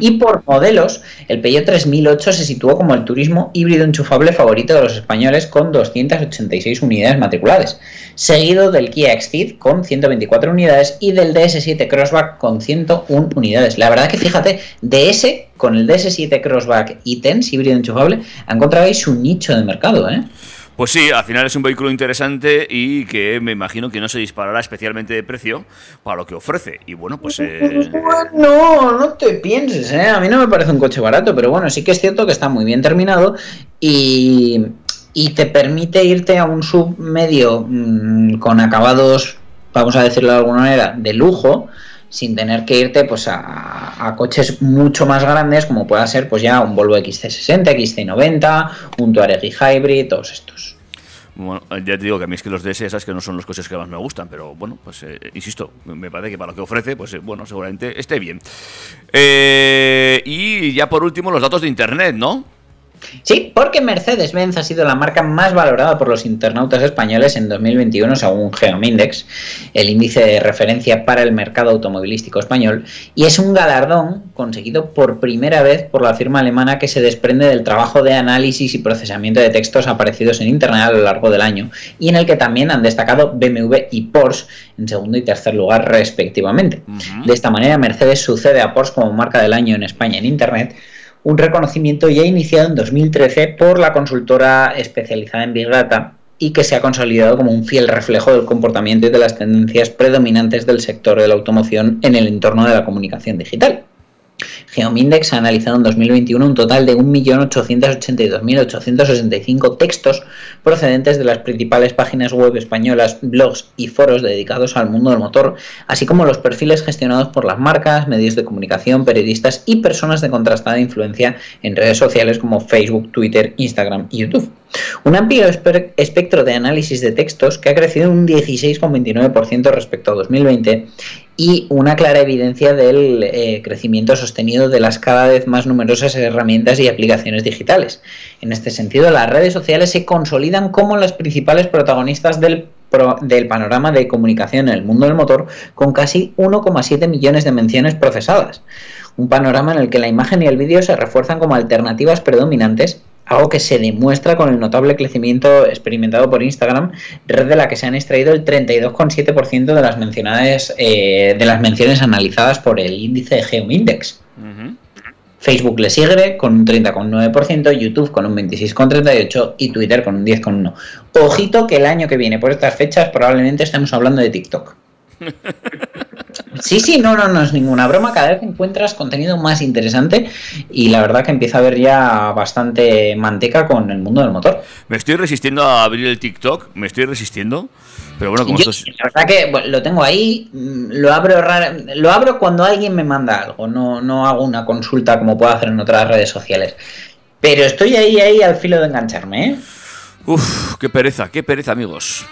Y por modelos, el Peugeot 3008 se situó como el turismo híbrido enchufable favorito de los españoles con 286 unidades matriculadas, seguido del Kia Exceed con 124 unidades y del DS7 Crossback con 101 unidades. La verdad que fíjate, DS con el DS7 Crossback y TENS híbrido enchufable ahí su nicho de mercado, ¿eh? Pues sí, al final es un vehículo interesante y que me imagino que no se disparará especialmente de precio para lo que ofrece. Y bueno, pues... Eh... No, no te pienses, ¿eh? A mí no me parece un coche barato, pero bueno, sí que es cierto que está muy bien terminado y, y te permite irte a un sub medio mmm, con acabados, vamos a decirlo de alguna manera, de lujo sin tener que irte pues a, coches mucho más grandes como pueda ser pues ya un Volvo XC60, XC90, un Touareg Hybrid, todos estos. Bueno, ya te digo que a mí es que los DS esas que no son los coches que más me gustan, pero bueno, pues eh, insisto, me parece que para lo que ofrece, pues eh, bueno, seguramente esté bien. Eh, y ya por último los datos de internet, ¿no? Sí, porque Mercedes-Benz ha sido la marca más valorada por los internautas españoles en 2021 según Geomindex, el índice de referencia para el mercado automovilístico español, y es un galardón conseguido por primera vez por la firma alemana que se desprende del trabajo de análisis y procesamiento de textos aparecidos en Internet a lo largo del año, y en el que también han destacado BMW y Porsche en segundo y tercer lugar respectivamente. Uh -huh. De esta manera, Mercedes sucede a Porsche como marca del año en España en Internet, un reconocimiento ya iniciado en 2013 por la consultora especializada en Big Data y que se ha consolidado como un fiel reflejo del comportamiento y de las tendencias predominantes del sector de la automoción en el entorno de la comunicación digital. Geomindex ha analizado en 2021 un total de 1.882.865 textos procedentes de las principales páginas web españolas, blogs y foros dedicados al mundo del motor, así como los perfiles gestionados por las marcas, medios de comunicación, periodistas y personas de contrastada influencia en redes sociales como Facebook, Twitter, Instagram y YouTube. Un amplio espectro de análisis de textos que ha crecido un 16,29% respecto a 2020 y una clara evidencia del eh, crecimiento sostenido de las cada vez más numerosas herramientas y aplicaciones digitales. En este sentido, las redes sociales se consolidan como las principales protagonistas del, del panorama de comunicación en el mundo del motor, con casi 1,7 millones de menciones procesadas. Un panorama en el que la imagen y el vídeo se refuerzan como alternativas predominantes algo que se demuestra con el notable crecimiento experimentado por Instagram, red de la que se han extraído el 32,7% de las mencionadas eh, de las menciones analizadas por el índice de Geoindex. Uh -huh. Facebook le sigue con un 30,9%, YouTube con un 26,38% y Twitter con un 10,1%. Ojito que el año que viene por estas fechas probablemente estemos hablando de TikTok. Sí, sí, no, no, no es ninguna broma. Cada vez encuentras contenido más interesante y la verdad que empieza a haber ya bastante manteca con el mundo del motor. Me estoy resistiendo a abrir el TikTok, me estoy resistiendo. Pero bueno, como Yo, esto es... La verdad que bueno, lo tengo ahí, mm, lo abro, lo abro cuando alguien me manda algo, no, no hago una consulta como puedo hacer en otras redes sociales. Pero estoy ahí, ahí al filo de engancharme, ¿eh? Uf, qué pereza, qué pereza, amigos.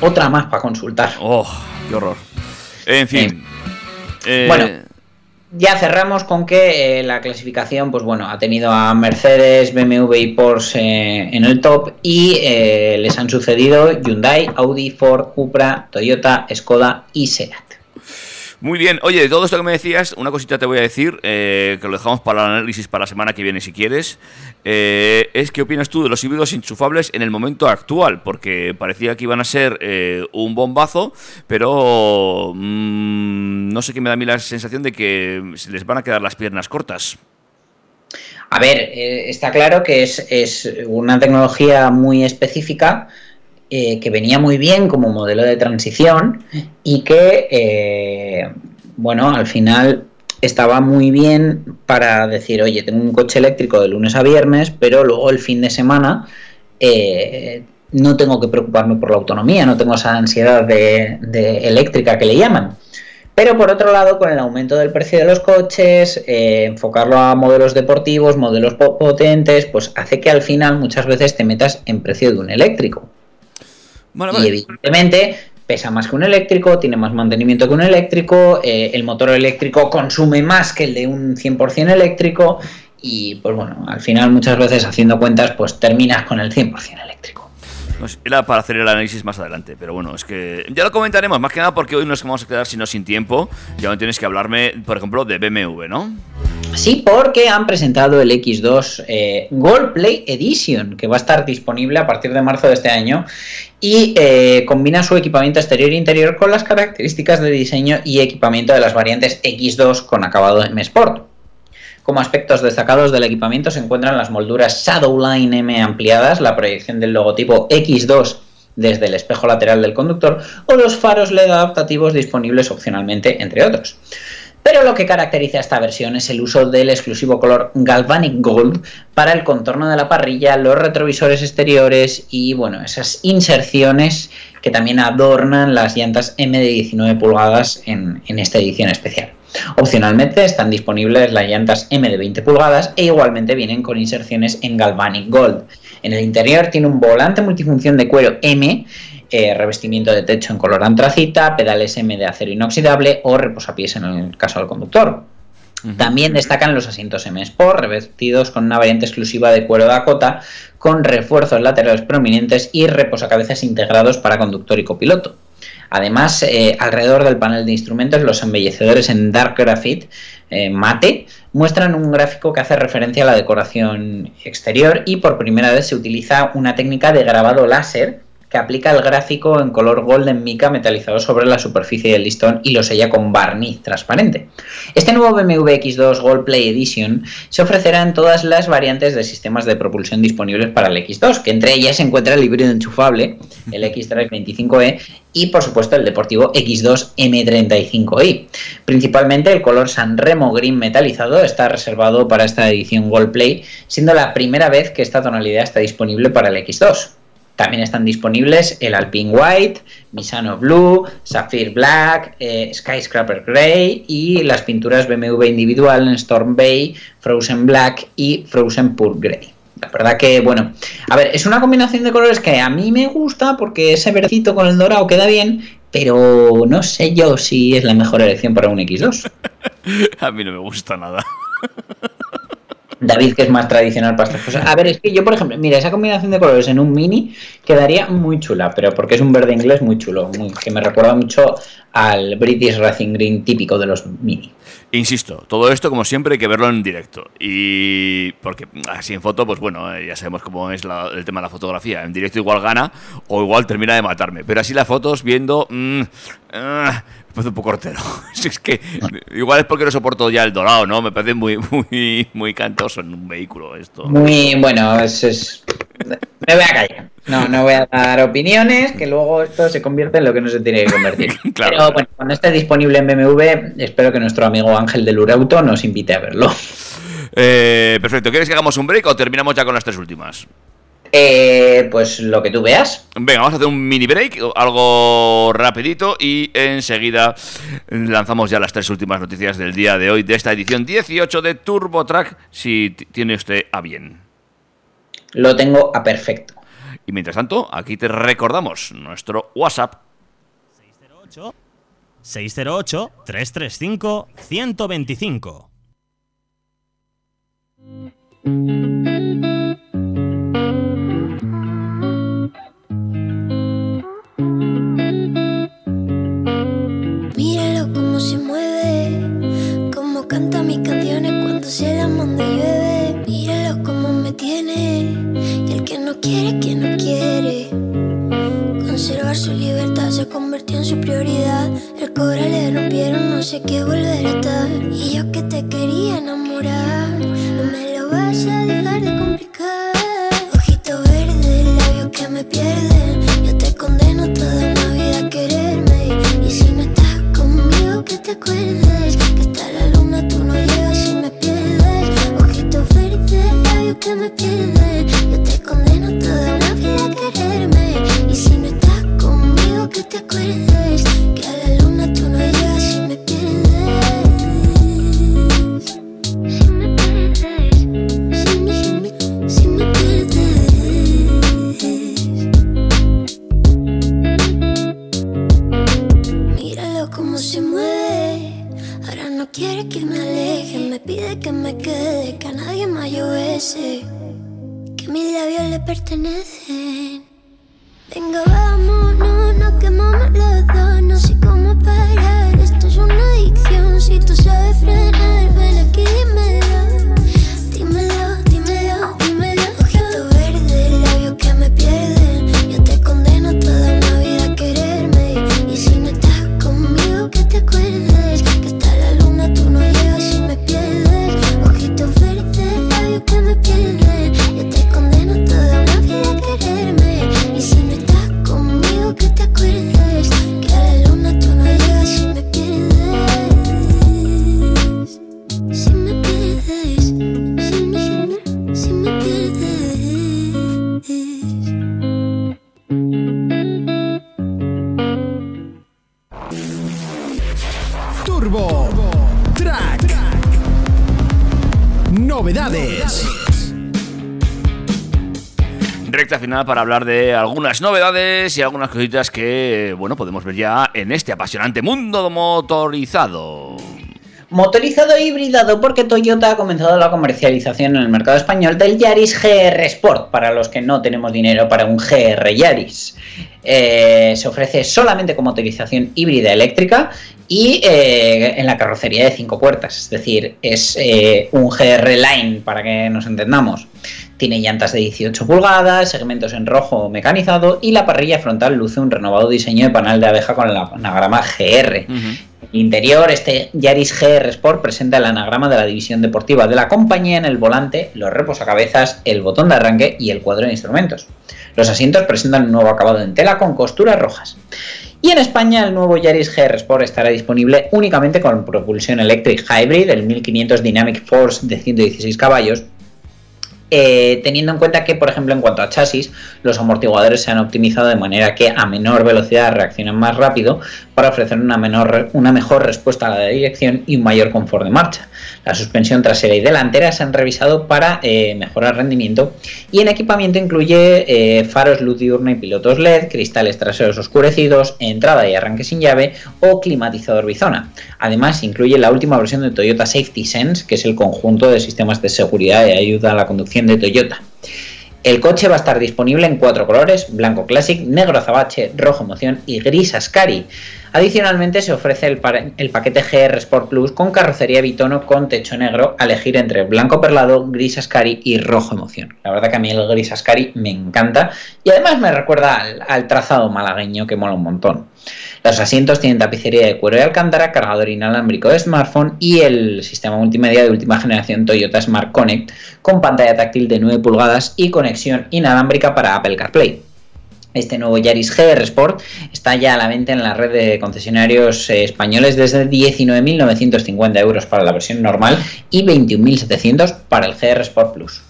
Otra más para consultar. Oh, qué horror. En fin. Eh, bueno, ya cerramos con que eh, la clasificación, pues bueno, ha tenido a Mercedes, BMW y Porsche eh, en el top y eh, les han sucedido Hyundai, Audi, Ford, Cupra, Toyota, Skoda y Seat. Muy bien, oye, de todo esto que me decías, una cosita te voy a decir, eh, que lo dejamos para el análisis para la semana que viene si quieres. Eh, es qué opinas tú de los híbridos enchufables en el momento actual, porque parecía que iban a ser eh, un bombazo, pero mm, no sé qué me da a mí la sensación de que se les van a quedar las piernas cortas. A ver, eh, está claro que es, es una tecnología muy específica eh, que venía muy bien como modelo de transición y que, eh, bueno, al final estaba muy bien para decir, oye, tengo un coche eléctrico de lunes a viernes, pero luego el fin de semana eh, no tengo que preocuparme por la autonomía, no tengo esa ansiedad de, eléctrica que le llaman. Pero por otro lado, con el aumento del precio de los coches, enfocarlo a modelos deportivos, modelos po- potentes, pues hace que al final muchas veces te metas en precio de un eléctrico. Y evidentemente pesa más que un eléctrico, tiene más mantenimiento que un eléctrico, eh, el motor eléctrico consume más que el de un 100% eléctrico y pues bueno, al final muchas veces haciendo cuentas pues terminas con el 100% eléctrico. Era para hacer el análisis más adelante, pero bueno, es que ya lo comentaremos, más que nada porque hoy nos vamos a quedar sino sin tiempo. Ya no tienes que hablarme, por ejemplo, de BMW, ¿no? Sí, porque han presentado el X2 eh, Gold Play Edition, que va a estar disponible a partir de marzo de este año y eh, combina su equipamiento exterior e interior con las características de diseño y equipamiento de las variantes X2 con acabado M Sport. Como aspectos destacados del equipamiento se encuentran las molduras Shadowline M ampliadas, la proyección del logotipo X2 desde el espejo lateral del conductor o los faros LED adaptativos disponibles opcionalmente, entre otros. Pero lo que caracteriza a esta versión es el uso del exclusivo color Galvanic Gold para el contorno de la parrilla, los retrovisores exteriores y bueno, esas inserciones que también adornan las llantas M de 19 pulgadas en, en esta edición especial. Opcionalmente están disponibles las llantas M de 20 pulgadas e igualmente vienen con inserciones en Galvanic Gold. En el interior tiene un volante multifunción de cuero M, eh, revestimiento de techo en color antracita, pedales M de acero inoxidable o reposapiés en el caso del conductor. También destacan los asientos M Sport, revestidos con una variante exclusiva de cuero Dakota, con refuerzos laterales prominentes y reposacabezas integrados para conductor y copiloto. Además, eh, alrededor del panel de instrumentos, los embellecedores en Dark Graphite eh, mate muestran un gráfico que hace referencia a la decoración exterior y por primera vez se utiliza una técnica de grabado láser que aplica el gráfico en color golden mica metalizado sobre la superficie del listón y lo sella con barniz transparente. Este nuevo BMW X2 Gold Play Edition se ofrecerá en todas las variantes de sistemas de propulsión disponibles para el X2, que entre ellas se encuentra el híbrido enchufable, el X-Drive 25E y por supuesto el deportivo X2 M35i. Principalmente el color Sanremo Green metalizado está reservado para esta edición Gold Play, siendo la primera vez que esta tonalidad está disponible para el X2. También están disponibles el Alpine White, Misano Blue, Sapphire Black, eh, Skyscraper Grey y las pinturas BMW individual en Storm Bay, Frozen Black y Frozen Pure Grey. La verdad que, bueno, a ver, es una combinación de colores que a mí me gusta porque ese verdecito con el dorado queda bien, pero no sé yo si es la mejor elección para un X2. A mí no me gusta nada. David, que es más tradicional para estas cosas. A ver, es que yo, por ejemplo, mira, esa combinación de colores en un mini quedaría muy chula, pero porque es un verde inglés muy chulo, muy- que me recuerda mucho al British Racing Green típico de los mini. Insisto, todo esto, como siempre, hay que verlo en directo. Y porque así en foto, pues bueno, eh, ya sabemos cómo es la- el tema de la fotografía. En directo igual gana o igual termina de matarme. Pero así las fotos viendo... mm, ah, me parece un poco hortero. Si es que igual es porque no soporto ya el dorado, ¿no? Me parece muy, muy, muy cantoso en un vehículo esto. Muy bueno, es, es- me voy a callar. No, no voy a dar opiniones, que luego esto se convierte en lo que no se tiene que convertir. Claro, Pero bueno, cuando esté disponible en BMW, espero que nuestro amigo Ángel del Urauto nos invite a verlo. Eh, perfecto, ¿quieres que hagamos un break o terminamos ya con las tres últimas? Eh, pues lo que tú veas. Venga, vamos a hacer un mini break, algo rapidito y enseguida lanzamos ya las tres últimas noticias del día de hoy de esta edición 18 de TurboTrack, si tiene usted a bien lo tengo a perfecto. Y mientras tanto, aquí te recordamos nuestro WhatsApp. 608 608 335 125. Su libertad se convirtió en su prioridad. El cobre le rompieron, no sé qué volver a estar. Y yo que te quería enamorar, no me lo vas a dejar de complicar. Ojito verde, labios que me pierden. Yo te condeno toda una vida a quererme. Y si no estás conmigo, que te acuerdes. Para hablar de algunas novedades y algunas cositas que, bueno, podemos ver ya en este apasionante mundo motorizado. Motorizado e hibridado porque Toyota ha comenzado la comercialización en el mercado español del Yaris GR Sport, para los que no tenemos dinero para un GR Yaris. Eh, se ofrece solamente con motorización híbrida eléctrica y eh, en la carrocería de cinco puertas, es decir, es eh, un GR Line para que nos entendamos. Tiene llantas de 18 pulgadas, segmentos en rojo mecanizado y la parrilla frontal luce un renovado diseño de panel de abeja con el anagrama GR. Interior, este Yaris GR Sport presenta el anagrama de la división deportiva de la compañía en el volante, los reposacabezas, el botón de arranque y el cuadro de instrumentos. Los asientos presentan un nuevo acabado en tela con costuras rojas. Y en España el nuevo Yaris GR Sport estará disponible únicamente con propulsión Electric Hybrid, el 1500 Dynamic Force de 116 caballos, eh, teniendo en cuenta que, por ejemplo, en cuanto a chasis, los amortiguadores se han optimizado de manera que a menor velocidad reaccionan más rápido para ofrecer una, menor, una mejor respuesta a la dirección y un mayor confort de marcha. La suspensión trasera y delantera se han revisado para eh, mejorar rendimiento y en equipamiento incluye eh, faros luz diurna y pilotos LED, cristales traseros oscurecidos, entrada y arranque sin llave o climatizador bizona. Además, incluye la última versión de Toyota Safety Sense, que es el conjunto de sistemas de seguridad y ayuda a la conducción de Toyota. El coche va a estar disponible en cuatro colores, blanco Classic, negro azabache, rojo emoción y gris Ascari. Adicionalmente se ofrece el, pa- el paquete GR Sport Plus con carrocería bitono con techo negro a elegir entre blanco perlado, gris Ascari y rojo emoción. La verdad que a mí el gris Ascari me encanta y además me recuerda al, al trazado malagueño que mola un montón. Los asientos tienen tapicería de cuero y alcántara, cargador inalámbrico de smartphone y el sistema multimedia de última generación Toyota Smart Connect con pantalla táctil de 9 pulgadas y conexión inalámbrica para Apple CarPlay. Este nuevo Yaris GR Sport está ya a la venta en la red de concesionarios eh, españoles desde 19.950 euros para la versión normal y 21.700 para el GR Sport Plus.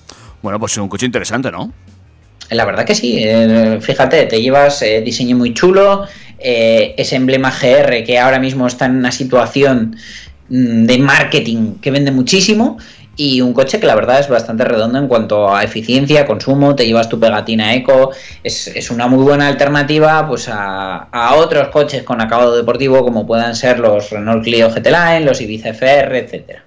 Bueno, pues es un coche interesante, ¿no? La verdad que sí, eh, fíjate, te llevas eh, diseño muy chulo, eh, ese emblema GR que ahora mismo está en una situación mm, de marketing que vende muchísimo y un coche que la verdad es bastante redondo en cuanto a eficiencia, consumo, te llevas tu pegatina eco, es, es una muy buena alternativa pues a, otros coches con acabado deportivo como puedan ser los Renault Clio GT Line, los Ibiza FR, etcétera.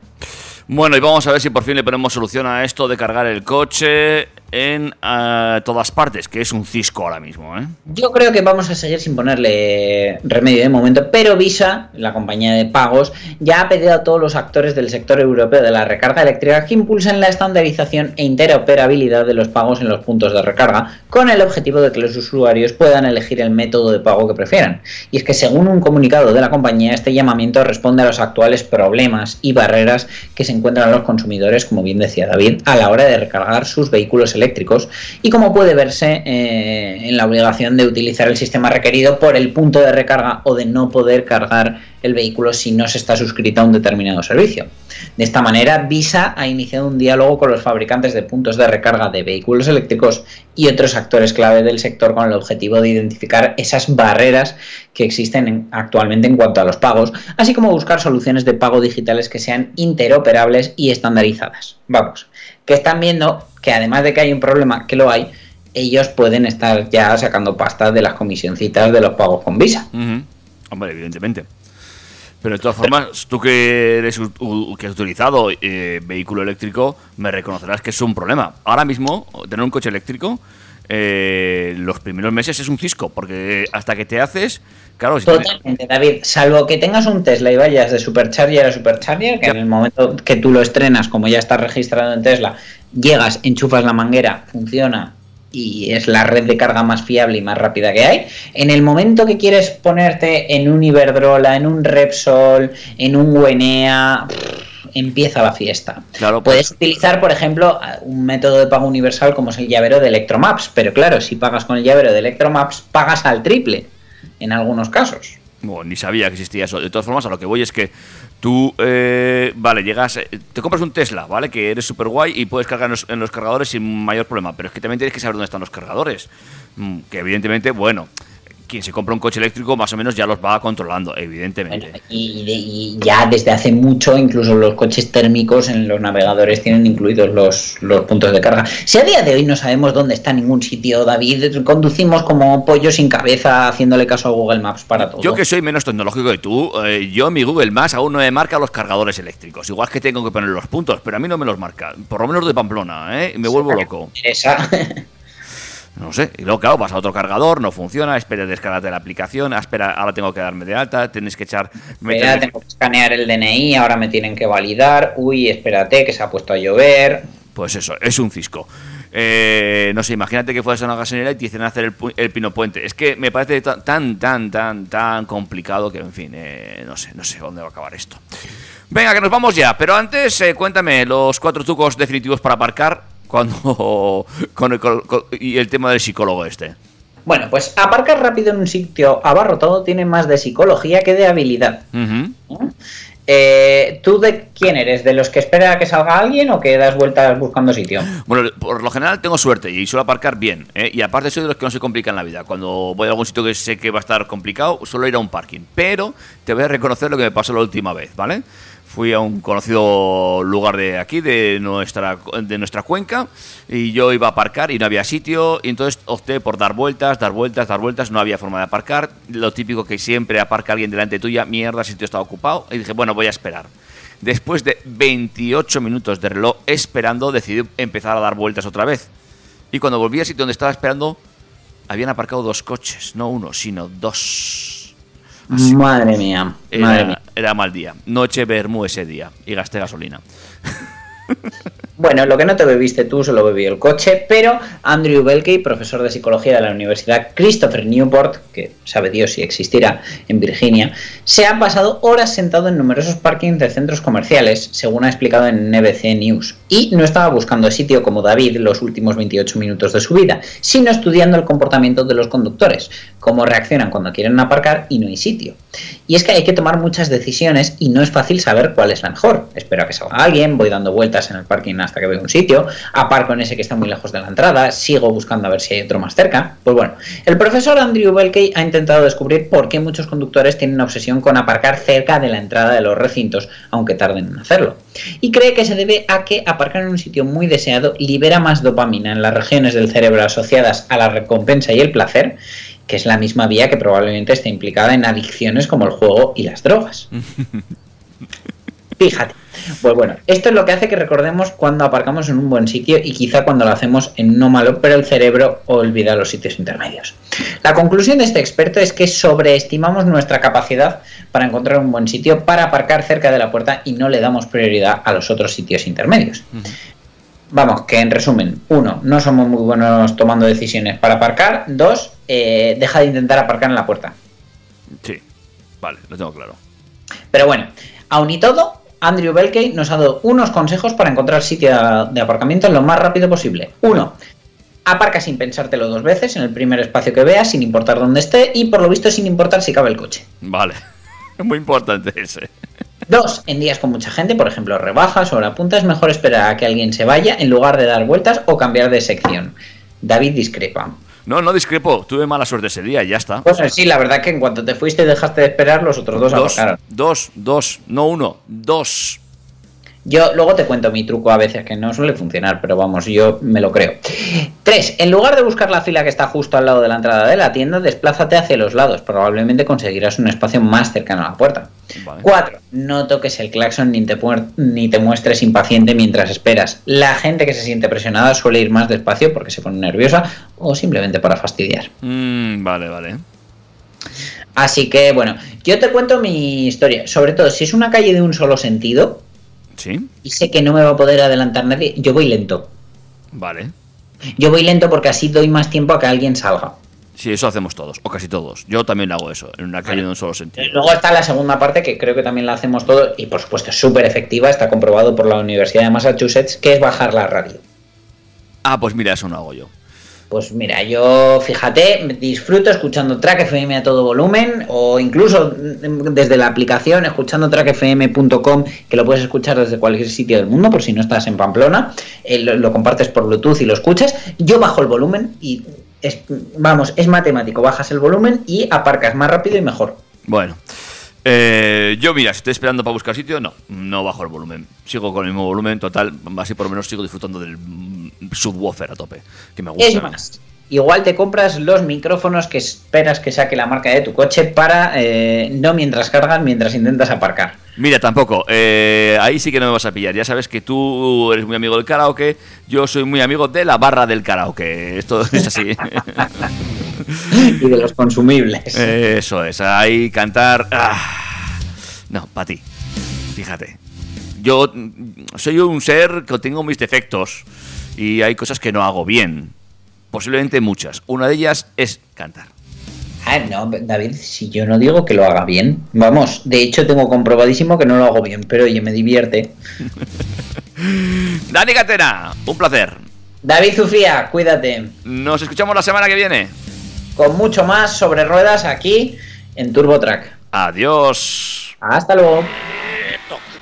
Bueno, y vamos a ver si por fin le ponemos solución a esto de cargar el coche. En eh, todas partes, que es un cisco ahora mismo. ¿eh? Yo creo que vamos a seguir sin ponerle remedio de momento, pero Visa, la compañía de pagos, ya ha pedido a todos los actores del sector europeo de la recarga eléctrica que impulsen la estandarización e interoperabilidad de los pagos en los puntos de recarga, con el objetivo de que los usuarios puedan elegir el método de pago que prefieran. Y es que según un comunicado de la compañía, este llamamiento responde a los actuales problemas y barreras que se encuentran los consumidores, como bien decía David, a la hora de recargar sus vehículos eléctricos y como puede verse eh, en la obligación de utilizar el sistema requerido por el punto de recarga o de no poder cargar el vehículo si no se está suscrito a un determinado servicio. De esta manera, Visa ha iniciado un diálogo con los fabricantes de puntos de recarga de vehículos eléctricos y otros actores clave del sector con el objetivo de identificar esas barreras que existen en- actualmente en cuanto a los pagos, así como buscar soluciones de pago digitales que sean interoperables y estandarizadas. Vamos, que están viendo que además de que hay un problema, que lo hay, ellos pueden estar ya sacando pasta de las comisioncitas de los pagos con Visa. Ujú. Hombre, evidentemente. Pero de todas formas, tú que eres que has utilizado eh, vehículo eléctrico, me reconocerás que es un problema. Ahora mismo, tener un coche eléctrico, eh, los primeros meses es un cisco, porque hasta que te haces, claro, si tienes- Totalmente, David. Salvo que tengas un Tesla y vayas de Supercharger a Supercharger, que en el momento que tú lo estrenas, como ya está registrado en Tesla, llegas, enchufas la manguera, funciona y es la red de carga más fiable y más rápida que hay. En el momento que quieres ponerte en un Iberdrola, en un Repsol, en un Wenea, pff, empieza la fiesta. Claro, Puedes utilizar, por ejemplo, un método de pago universal como es el llavero de Electromaps, pero claro, si pagas con el llavero de Electromaps, pagas al triple en algunos casos. Bueno, ni sabía que existía eso. De todas formas, a lo que voy es que tú, eh, vale, llegas, eh, te compras un Tesla, ¿vale? Que eres súper guay y puedes cargar en los, en los cargadores sin mayor problema. Pero es que también tienes que saber dónde están los cargadores. Mm, Que evidentemente, bueno, quien se compra un coche eléctrico más o menos ya los va controlando, evidentemente. Y, de- y ya desde hace mucho, incluso los coches térmicos en los navegadores tienen incluidos los, los puntos de carga. Si a día de hoy no sabemos dónde está ningún sitio, David, conducimos como pollo sin cabeza haciéndole caso a Google Maps para todo. Yo que soy menos tecnológico que tú, eh, yo mi Google Maps aún no me marca los cargadores eléctricos. Igual que tengo que poner los puntos, pero a mí no me los marca. Por lo menos de Pamplona, ¿eh? Me vuelvo loco. Esa. No sé. Y luego, claro, vas a otro cargador, no funciona, espera, descárgate la aplicación, ah, espera, ahora tengo que darme de alta, tienes que echar... meter- Espera, tengo que escanear el DNI, ahora me tienen que validar. Uy, espérate, que se ha puesto a llover. Pues eso, es un cisco. Eh, no sé, imagínate que fueras a una gasolinera y te dicen hacer el, el pino puente. Es que me parece ta- tan, tan, tan, tan complicado que, en fin, eh, no sé, no sé dónde va a acabar esto. Venga, que nos vamos ya. Pero antes, eh, cuéntame los cuatro trucos definitivos para aparcar cuando con el, con- con- y el tema del psicólogo este. Bueno, pues aparcar rápido en un sitio abarrotado tiene más de psicología que de habilidad. Ujú. Eh, ¿Tú de quién eres? ¿De los que espera a que salga alguien o que das vueltas buscando sitio? Bueno, por lo general tengo suerte y suelo aparcar bien. ¿eh? Y aparte soy de los que no se complican la vida. Cuando voy a algún sitio que sé que va a estar complicado, suelo ir a un parking. Pero te voy a reconocer lo que me pasó la última vez, ¿vale? Fui a un conocido lugar de aquí, de nuestra, de nuestra cuenca, y yo iba a aparcar y no había sitio, y entonces opté por dar vueltas, dar vueltas, dar vueltas, no había forma de aparcar. Lo típico que siempre aparca alguien delante tuya, mierda, el sitio está ocupado, y dije, bueno, voy a esperar. Después de 28 minutos de reloj esperando, decidí empezar a dar vueltas otra vez. Y cuando volví al sitio donde estaba esperando, habían aparcado dos coches, no uno, sino dos. Madre mía, madre mía. Era mal día. Noche Bermú ese día. Y gasté gasolina. Bueno, lo que no te bebiste tú se lo bebió el coche, pero Andrew Belkey, profesor de psicología de la Universidad Christopher Newport, que sabe Dios si existirá en Virginia, se ha pasado horas sentado en numerosos parkings de centros comerciales, según ha explicado en NBC News. Y no estaba buscando sitio como David los últimos 28 minutos de su vida, sino estudiando el comportamiento de los conductores, cómo reaccionan cuando quieren aparcar y no hay sitio. Y es que hay que tomar muchas decisiones y no es fácil saber cuál es la mejor. Espero que salga alguien, voy dando vueltas en el parking hasta que veo un sitio, aparco en ese que está muy lejos de la entrada, sigo buscando a ver si hay otro más cerca. Pues bueno, el profesor Andrew Belkey ha intentado descubrir por qué muchos conductores tienen una obsesión con aparcar cerca de la entrada de los recintos, aunque tarden en hacerlo. Y cree que se debe a que aparcar en un sitio muy deseado libera más dopamina en las regiones del cerebro asociadas a la recompensa y el placer, que es la misma vía que probablemente esté implicada en adicciones como el juego y las drogas. Fíjate. Pues bueno, esto es lo que hace que recordemos cuando aparcamos en un buen sitio y quizá cuando lo hacemos en no malo, pero el cerebro olvida los sitios intermedios. La conclusión de este experto es que sobreestimamos nuestra capacidad para encontrar un buen sitio para aparcar cerca de la puerta y no le damos prioridad a los otros sitios intermedios. Vamos, que en resumen, uno, no somos muy buenos tomando decisiones para aparcar. Dos, eh, deja de intentar aparcar en la puerta. Sí, vale, lo tengo claro. Pero bueno, aun y todo, Andrew Belkey nos ha dado unos consejos para encontrar sitio de aparcamiento lo más rápido posible. Uno, aparca sin pensártelo dos veces en el primer espacio que veas, sin importar dónde esté y por lo visto sin importar si cabe el coche. Vale, es muy importante ese. Dos, en días con mucha gente, por ejemplo rebajas o hora punta, es mejor esperar a que alguien se vaya en lugar de dar vueltas o cambiar de sección. David discrepa. No, no discrepo, tuve mala suerte ese día y ya está. Pues sí, la verdad que en cuanto te fuiste y dejaste de esperar, los otros dos, Dos, dos, dos, no uno, dos. Yo luego te cuento mi truco a veces que no suele funcionar, pero vamos, yo me lo creo. 3. En lugar de buscar la fila que está justo al lado de la entrada de la tienda, desplázate hacia los lados. Probablemente conseguirás un espacio más cercano a la puerta. 4. No toques el claxon ni te, puer- ni te muestres impaciente mientras esperas. La gente que se siente presionada suele ir más despacio porque se pone nerviosa o simplemente para fastidiar. Mm, vale, vale. Así que bueno, yo te cuento mi historia. Sobre todo, si es una calle de un solo sentido Sí, y sé que no me va a poder adelantar nadie, yo voy lento. vale. Yo voy lento porque así doy más tiempo a que alguien salga. Sí, eso hacemos todos, o casi todos. Yo también hago eso, en una calle de un solo sentido. Luego está la segunda parte que creo que también la hacemos todos y por supuesto es súper efectiva, está comprobado por la Universidad de Massachusetts, que es bajar la radio. Ah, pues mira, eso no hago yo. Pues mira, yo fíjate, disfruto escuchando Track FM a todo volumen o incluso mm, desde la aplicación escuchando trackfm.com que lo puedes escuchar desde cualquier sitio del mundo por si no estás en Pamplona, eh, lo, lo compartes por Bluetooth y lo escuchas. Yo bajo el volumen y es, vamos, es matemático, bajas el volumen y aparcas más rápido y mejor. Bueno. Eh, yo, mira, si estoy esperando para buscar sitio, no, no bajo el volumen. Sigo con el mismo volumen total, así por lo menos sigo disfrutando del mm, subwoofer a tope, que me gusta. Es más, igual te compras los micrófonos que esperas que saque la marca de tu coche para eh, no mientras cargas, mientras intentas aparcar. Mira, tampoco. eh, ahí sí que no me vas a pillar. Ya sabes que tú eres muy amigo del karaoke. Yo soy muy amigo de la barra del karaoke. Esto es así. y de los consumibles. Eso es. Ahí cantar. ah. No, para ti. Fíjate. Yo soy un ser que tengo mis defectos. Y hay cosas que no hago bien. Posiblemente muchas. Una de ellas es cantar. Ah, no, David, si yo no digo que lo haga bien. Vamos, de hecho tengo comprobadísimo que no lo hago bien, pero oye, me divierte. Dani Catena, un placer. David Zufía, cuídate. Nos escuchamos la semana que viene. Con mucho más sobre ruedas aquí en TurboTrack. Adiós. Hasta luego.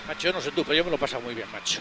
Macho, yo no sé tú, pero yo me lo he pasado muy bien, macho.